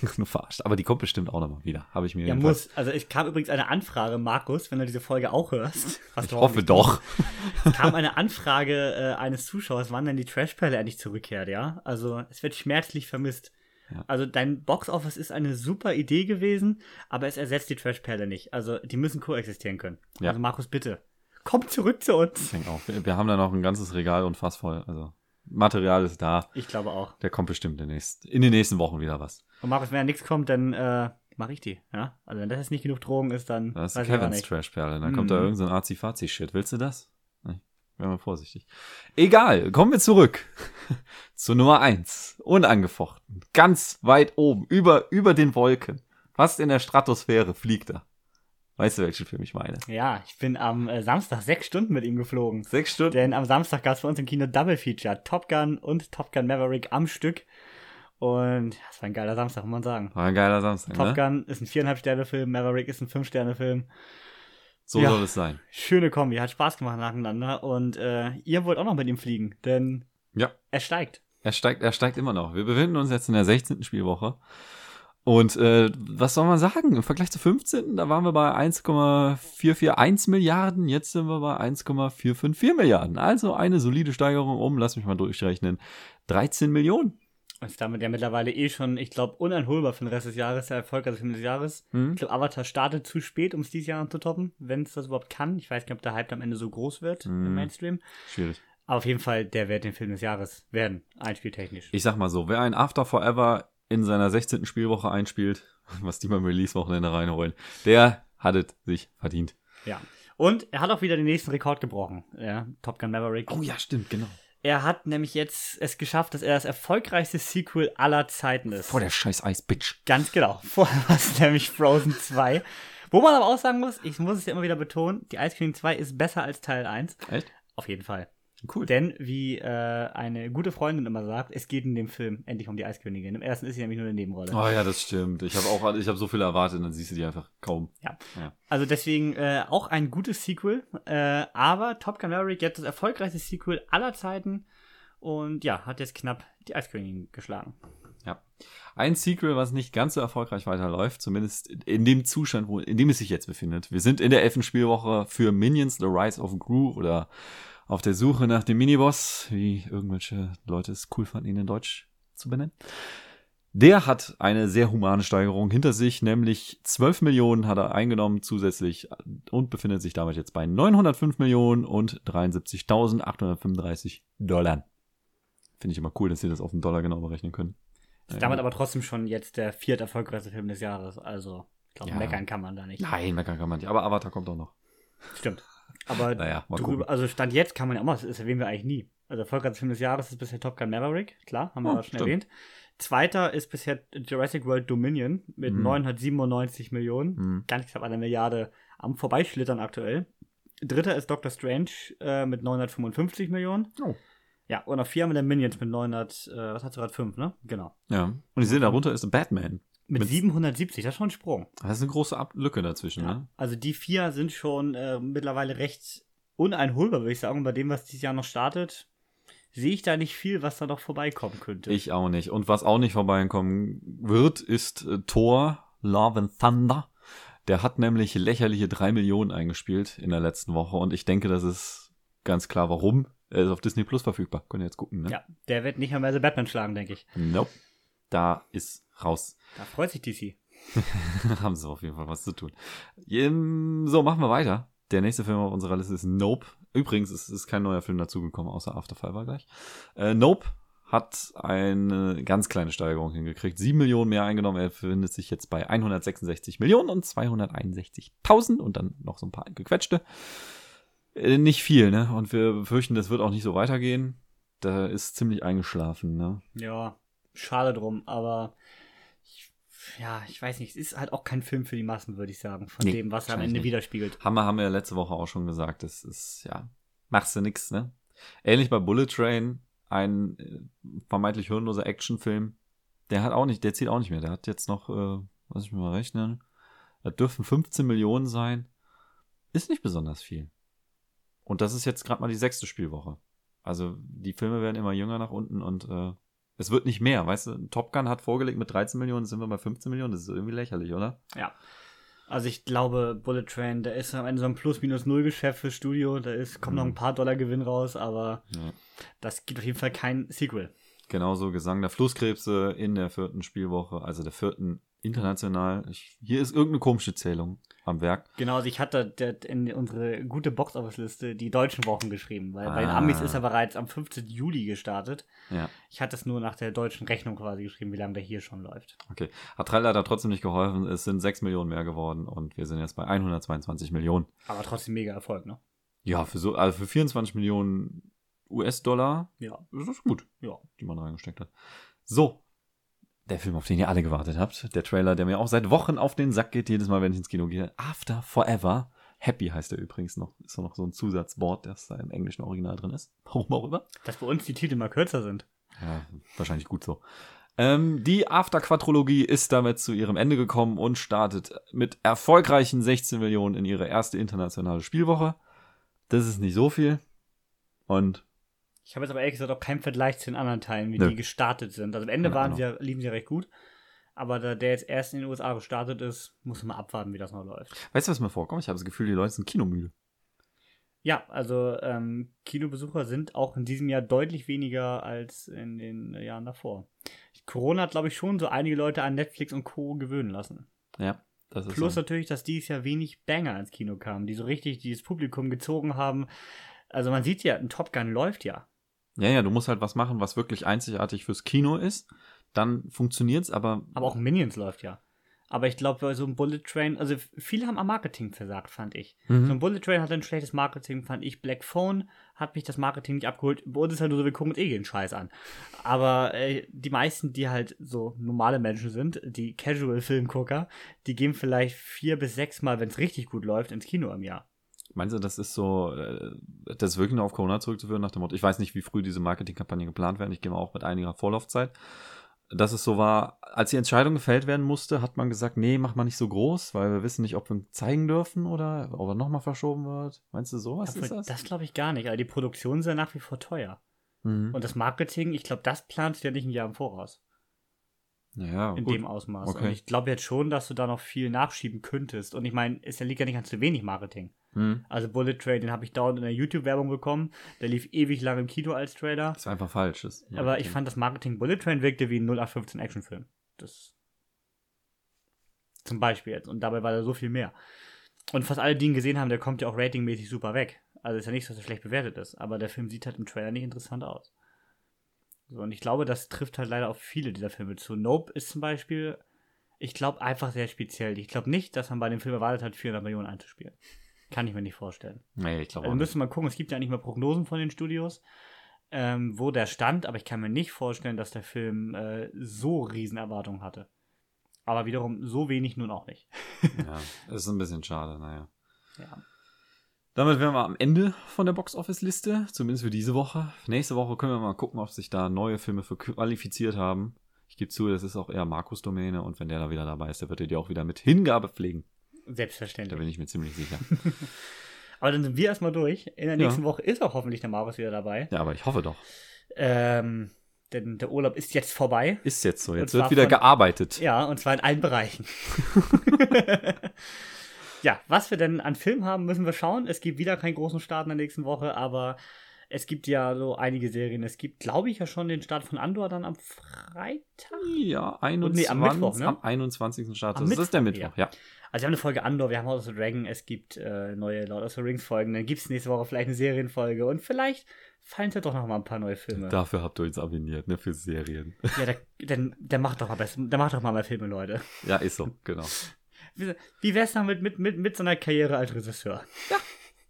Nur verarscht. Aber die kommt bestimmt auch nochmal wieder. Habe ich mir Ja, jedenfalls- muss. Also, es kam übrigens eine Anfrage, Markus, wenn du diese Folge auch hörst. Was Ich du hoffe hoffentlich doch. Es kam eine Anfrage äh, eines Zuschauers, wann denn die Trashperle endlich zurückkehrt, ja? Also, es wird schmerzlich vermisst. Ja. Also, dein Boxoffice ist eine super Idee gewesen, aber es ersetzt die Trashperle nicht. Also, die müssen koexistieren können. Ja. Also, Markus, bitte. Komm zurück zu uns. Ich denke auch. Wir, wir haben da noch ein ganzes Regal und Fass voll. Also, Material ist da. Ich glaube auch. Der kommt bestimmt nächsten, in den nächsten Wochen wieder was. Und Markus, wenn da nichts kommt, dann äh, mach ich die, ja? Also, wenn das jetzt nicht genug Drogen ist, dann Das ist Kevins. Trashperle. Dann Mhm. kommt da irgendein so Azi-Fazi-Shit. Willst du das? Nee. Wären wir vorsichtig. Egal, kommen wir zurück zu Nummer eins. Unangefochten. Ganz weit oben, über, über den Wolken. Fast in der Stratosphäre fliegt er. Weißt du, welchen Film ich meine? Ja, ich bin am äh, Samstag sechs Stunden mit ihm geflogen. Sechs Stunden. Denn am Samstag gab es bei uns im Kino Double Feature. Top Gun und Top Gun Maverick am Stück. Und das war ein geiler Samstag, muss man sagen. War ein geiler Samstag, Top ne? Gun ist ein viereinhalb Sterne Film, Maverick ist ein fünf Sterne Film. So Ja. soll es sein. Schöne Kombi, hat Spaß gemacht nacheinander. Und äh, ihr wollt auch noch mit ihm fliegen, denn Ja. er steigt. Er steigt, er steigt immer noch. Wir befinden uns jetzt in der 16. Spielwoche. Und äh, was soll man sagen? Im Vergleich zur 15. da waren wir bei 1,441 Milliarden. Jetzt sind wir bei 1,454 Milliarden. Also eine solide Steigerung um, lass mich mal durchrechnen, 13 Millionen. Und ist damit ja mittlerweile eh schon, ich glaube, uneinholbar für den Rest des Jahres, der erfolgreichste Film des Jahres. Hm? Ich glaube, Avatar startet zu spät, um es dieses Jahr zu toppen, wenn es das überhaupt kann. Ich weiß nicht, ob der Hype am Ende so groß wird im Hm. Mainstream. Schwierig. Aber auf jeden Fall, der wird den Film des Jahres werden, einspieltechnisch. Ich sag mal so, wer ein After Forever in seiner 16. Spielwoche einspielt, was die beim Release-Wochenende reinholen, der hat es sich verdient. Ja. Und er hat auch wieder den nächsten Rekord gebrochen. Ja, Top Gun Maverick. Oh ja, stimmt, genau. Er hat nämlich jetzt es geschafft, dass er das erfolgreichste Sequel aller Zeiten ist. Vor der scheiß Eis-Bitch. Ganz genau. Vorher war es nämlich Frozen 2. Wo man aber auch sagen muss, ich muss es ja immer wieder betonen, die Ice Queen 2 ist besser als Teil 1. Echt? Auf jeden Fall. Cool. Denn, wie äh, eine gute Freundin immer sagt, es geht in dem Film endlich um die Eiskönigin. Im ersten ist sie nämlich nur eine Nebenrolle. Oh ja, das stimmt. Ich habe auch, ich habe so viel erwartet, und dann siehst du die einfach kaum. Ja. Ja. Also deswegen äh, auch ein gutes Sequel. Äh, aber Top Gun Maverick jetzt das erfolgreichste Sequel aller Zeiten. Und ja, hat jetzt knapp die Eiskönigin geschlagen. Ja. Ein Sequel, was nicht ganz so erfolgreich weiterläuft, zumindest in dem Zustand, wo, in dem es sich jetzt befindet. Wir sind in der elften Spielwoche für Minions, The Rise of Gru oder auf der Suche nach dem Miniboss, wie irgendwelche Leute es cool fanden, ihn in Deutsch zu benennen. Der hat eine sehr humane Steigerung hinter sich, nämlich 12 Millionen hat er eingenommen zusätzlich und befindet sich damit jetzt bei 905 Millionen und 73.835 Dollar. Finde ich immer cool, dass sie das auf den Dollar genau berechnen können. Ist damit aber trotzdem schon jetzt der viert erfolgreichste Film des Jahres. Also, ich glaube, Ja. meckern kann man da nicht. Nein, meckern kann man nicht. Aber Avatar kommt auch noch. Stimmt. Aber Naja, drüber, also Stand jetzt kann man ja auch mal, das erwähnen wir eigentlich nie. Also erfolgreichster Film des Jahres ist bisher Top Gun Maverick, klar, haben wir Oh, ja schon stimmt. erwähnt. Zweiter ist bisher Jurassic World Dominion mit Mhm. 997 Millionen. Mhm. Ganz knapp eine Milliarde am Vorbeischlittern aktuell. Dritter ist Doctor Strange äh, mit 955 Millionen. Oh. Ja, und auf vier haben wir dann Minions mit 900, äh, was hat gerade? 5, ne? Genau. Ja. Und ich sehe, darunter ist Batman Mit, Mit- 770, das ist schon ein Sprung. Das ist eine große Ab Lücke dazwischen, ne? Also die vier sind schon äh, mittlerweile recht uneinholbar, würde ich sagen. Und bei dem, was dieses Jahr noch startet, sehe ich da nicht viel, was da noch vorbeikommen könnte. Ich auch nicht. Und was auch nicht vorbeikommen wird, ist äh, Thor Love and Thunder. Der hat nämlich lächerliche drei Millionen eingespielt in der letzten Woche. Und ich denke, das ist ganz klar, warum. Er ist auf Disney Plus verfügbar. Könnt ihr jetzt gucken, ne? ja, der wird nicht mehr The Batman schlagen, denke ich. Nope. Da ist raus. Da freut sich DC. Haben sie auf jeden Fall was zu tun. So, machen wir weiter. Der nächste Film auf unserer Liste ist Nope. Übrigens es ist kein neuer Film dazugekommen, außer After Five war gleich. Äh, nope hat eine ganz kleine Steigerung hingekriegt. Sieben Millionen mehr eingenommen. Er befindet sich jetzt bei 166 Millionen und 261.000 und dann noch so ein paar gequetschte. Äh, nicht viel, ne? Und wir befürchten, das wird auch nicht so weitergehen. Da ist ziemlich eingeschlafen, ne? Ja, schade drum, aber ich, ja, ich weiß nicht, es ist halt auch kein Film für die Massen, würde ich sagen, von Nee, dem, was er am Ende nicht. widerspiegelt. Wir, haben wir ja letzte Woche auch schon gesagt, das ist, ja, machst du nix, ne? Ähnlich bei Bullet Train, ein äh, vermeintlich hirnloser Actionfilm, der hat auch nicht, der zieht auch nicht mehr. Der hat jetzt noch, äh, lass ich mir mal rechnen, da dürfen 15 Millionen sein. Ist nicht besonders viel. Und das ist jetzt gerade mal die sechste Spielwoche. Also die Filme werden immer jünger nach unten und äh, es wird nicht mehr, weißt du? Top Gun hat vorgelegt mit 13 Millionen, sind wir bei 15 Millionen, das ist irgendwie lächerlich, oder? Ja. Also ich glaube, Bullet Train, da ist am Ende so ein Plus-Minus-Null-Geschäft fürs Studio, da ist, kommt noch Mhm. ein paar Dollar Gewinn raus, aber Ja. das gibt auf jeden Fall kein Sequel. Genauso Gesang der Flusskrebse in der vierten Spielwoche, also der vierten international. Ich, hier ist irgendeine komische Zählung am Werk. Genau, also ich hatte in unsere gute Box-Office-Liste die deutschen Wochen geschrieben, weil bei den Ah. Amis ist er bereits am 15. Juli gestartet. Ja, Ich hatte es nur nach der deutschen Rechnung quasi geschrieben, wie lange der hier schon läuft. okay. Hat Trailer da trotzdem nicht geholfen. Es sind 6 Millionen mehr geworden und wir sind jetzt bei 122 Millionen. Aber trotzdem mega Erfolg, ne? Ja, für so, also für 24 Millionen US-Dollar Ja, ist das gut, ja. die man reingesteckt hat. So. Der Film, auf den ihr alle gewartet habt. Der Trailer, der mir auch seit Wochen auf den Sack geht, jedes Mal, wenn ich ins Kino gehe. After Forever. Happy heißt er übrigens noch. Ist doch noch so ein Zusatzwort, das da im englischen Original drin ist. Warum auch immer. Dass bei uns die Titel mal kürzer sind. Ja, wahrscheinlich gut so. Ähm, die After-Quadrologie ist damit zu ihrem Ende gekommen und startet mit erfolgreichen 16 Millionen in ihre erste internationale Spielwoche. Das ist nicht so viel. Und Ich habe jetzt aber ehrlich gesagt auch keinen Vergleich zu den anderen Teilen, wie Nö. die gestartet sind. Also am Ende waren genau. sie ja, liefen sie ja recht gut. Aber da der jetzt erst in den USA gestartet ist, muss man mal abwarten, wie das noch läuft. weißt du, was mir vorkommt? Ich habe das Gefühl, die Leute sind kinomüde. Ja, also ähm, Kinobesucher sind auch in diesem Jahr deutlich weniger als in den Jahren davor. Corona hat, glaube ich, schon so einige Leute an Netflix und Co. gewöhnen lassen. Ja, das ist Plus so. natürlich, dass dieses Jahr wenig Banger ins Kino kamen, die so richtig dieses Publikum gezogen haben. Also man sieht ja, ein Top Gun läuft ja. Ja, ja, du musst halt was machen, was wirklich einzigartig fürs Kino ist. Dann funktioniert's, aber, Aber auch Minions läuft ja. Aber ich glaube, so einem Bullet Train, also viele haben am Marketing versagt, fand ich. Mhm. So ein Bullet Train hat ein schlechtes Marketing, fand ich. Black Phone hat mich das Marketing nicht abgeholt. Bei uns ist halt nur so, wir gucken uns eh den Scheiß an. Aber äh, die meisten, die halt so normale Menschen sind, die Casual-Filmgucker, die gehen vielleicht vier bis sechs Mal, wenn es richtig gut läuft, ins Kino im Jahr. Meinst du, das ist so, äh, das ist wirklich nur auf Corona zurückzuführen, nach dem Motto, ich weiß nicht, wie früh diese Marketingkampagnen geplant werden, ich gehe mal auch mit einiger Vorlaufzeit. Dass es so war, als die Entscheidung gefällt werden musste, hat man gesagt, nee, mach mal nicht so groß, weil wir wissen nicht, ob wir zeigen dürfen oder ob er nochmal verschoben wird. Meinst du, sowas Obwohl, ist das? das glaube ich gar nicht. Aber die Produktion ist ja nach wie vor teuer. Mhm. Und das Marketing, ich glaube, das planst du ja nicht ein Jahr im Voraus. Naja, in gut. dem Ausmaß. Okay. Und ich glaube jetzt schon, dass du da noch viel nachschieben könntest. Und ich meine, es liegt ja nicht an zu wenig Marketing. Mhm. Also Bullet Train, den habe ich dauernd in der YouTube-Werbung bekommen. Der lief ewig lang im Kino als Trailer. Das war einfach falsch. Das Aber ich fand das Marketing Bullet Train wirkte wie ein 0815 Actionfilm. Das zum Beispiel jetzt. Und dabei war da so viel mehr. Und fast alle, die ihn gesehen haben, der kommt ja auch ratingmäßig super weg. Also ist ja nicht so, dass er schlecht bewertet ist. Aber der Film sieht halt im Trailer nicht interessant aus. So, und ich glaube, das trifft halt leider auf viele dieser Filme zu. Nope ist zum Beispiel, ich glaube, einfach sehr speziell. Ich glaube nicht, dass man bei dem Film erwartet hat, 400 Millionen einzuspielen. Kann ich mir nicht vorstellen. Nee, ich glaube auch nicht. müsste man gucken, es gibt ja nicht mehr Prognosen von den Studios, ähm, wo der stand, aber ich kann mir nicht vorstellen, dass der Film äh, so riesen Erwartungen hatte. Aber wiederum so wenig nun auch nicht. Ja, das ist ein bisschen schade, naja. Ja. Damit wären wir am Ende von der Box-Office-Liste, zumindest für diese Woche. Nächste Woche können wir mal gucken, ob sich da neue Filme für qualifiziert haben. Ich gebe zu, das ist auch eher Markus Domäne und wenn der da wieder dabei ist, der wird er dir auch wieder mit Hingabe pflegen. Da Selbstverständlich. bin ich mir ziemlich sicher. Aber dann sind wir erstmal durch. In der Ja. nächsten Woche ist auch hoffentlich der Markus wieder dabei. Ja, aber ich hoffe doch. Ähm, denn der Urlaub ist jetzt vorbei. Ist jetzt so. Jetzt wird wieder von- gearbeitet. Ja, und zwar in allen Bereichen. ja, was wir denn an Film haben, müssen wir schauen. Es gibt wieder keinen großen Start in der nächsten Woche, aber es gibt ja so einige Serien. Es gibt, glaube ich, ja schon den Start von Andor dann am Freitag. Ja, 21, nee, am Mittwoch, ne? am 21. Start. Am das ist der Mittwoch, Mittwoch, ja. Also wir haben eine Folge Andor, wir haben House of the Dragon, es gibt äh, neue Lord of the Rings Folgen, dann gibt es nächste Woche vielleicht eine Serienfolge und vielleicht fallen ja doch noch mal ein paar neue Filme. Dafür habt ihr uns abonniert, ne, für Serien. Ja, der, der, der macht doch mal besser, der macht doch mal mehr Filme, Leute. ja, ist so, genau. Wie, wie wär's dann mit, mit, mit, mit so einer Karriere als Regisseur?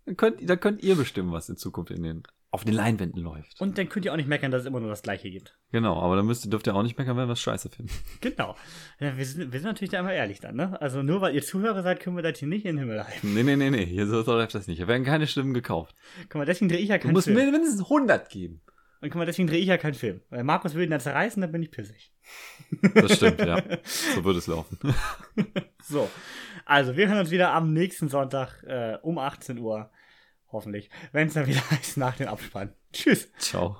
Dann könnt, dann könnt ihr bestimmen, was in Zukunft in den, auf den Leinwänden läuft. Und dann könnt ihr auch nicht meckern, dass es immer nur das Gleiche gibt. Genau, aber dann müsst, dürft ihr auch nicht meckern, wenn wir es scheiße finden. Genau. Ja, wir, sind, wir sind natürlich da immer ehrlich dann, ne? Also nur weil ihr Zuhörer seid, können wir das hier nicht in den Himmel heimen. Nee, nee, nee, nee, hier so so läuft das nicht. Hier werden keine Stimmen gekauft. Guck mal, deswegen drehe ich ja Du keinen musst Film. mindestens 100 geben. Und guck mal, deswegen drehe ich ja keinen Film. Weil Markus will ihn dann zerreißen, dann bin ich pissig. Das stimmt, ja. So würde es laufen. So. Also, wir hören uns wieder am nächsten Sonntag äh, um 18 Uhr. Hoffentlich. Wenn es dann wieder heißt nach dem Abspann. Tschüss. Ciao.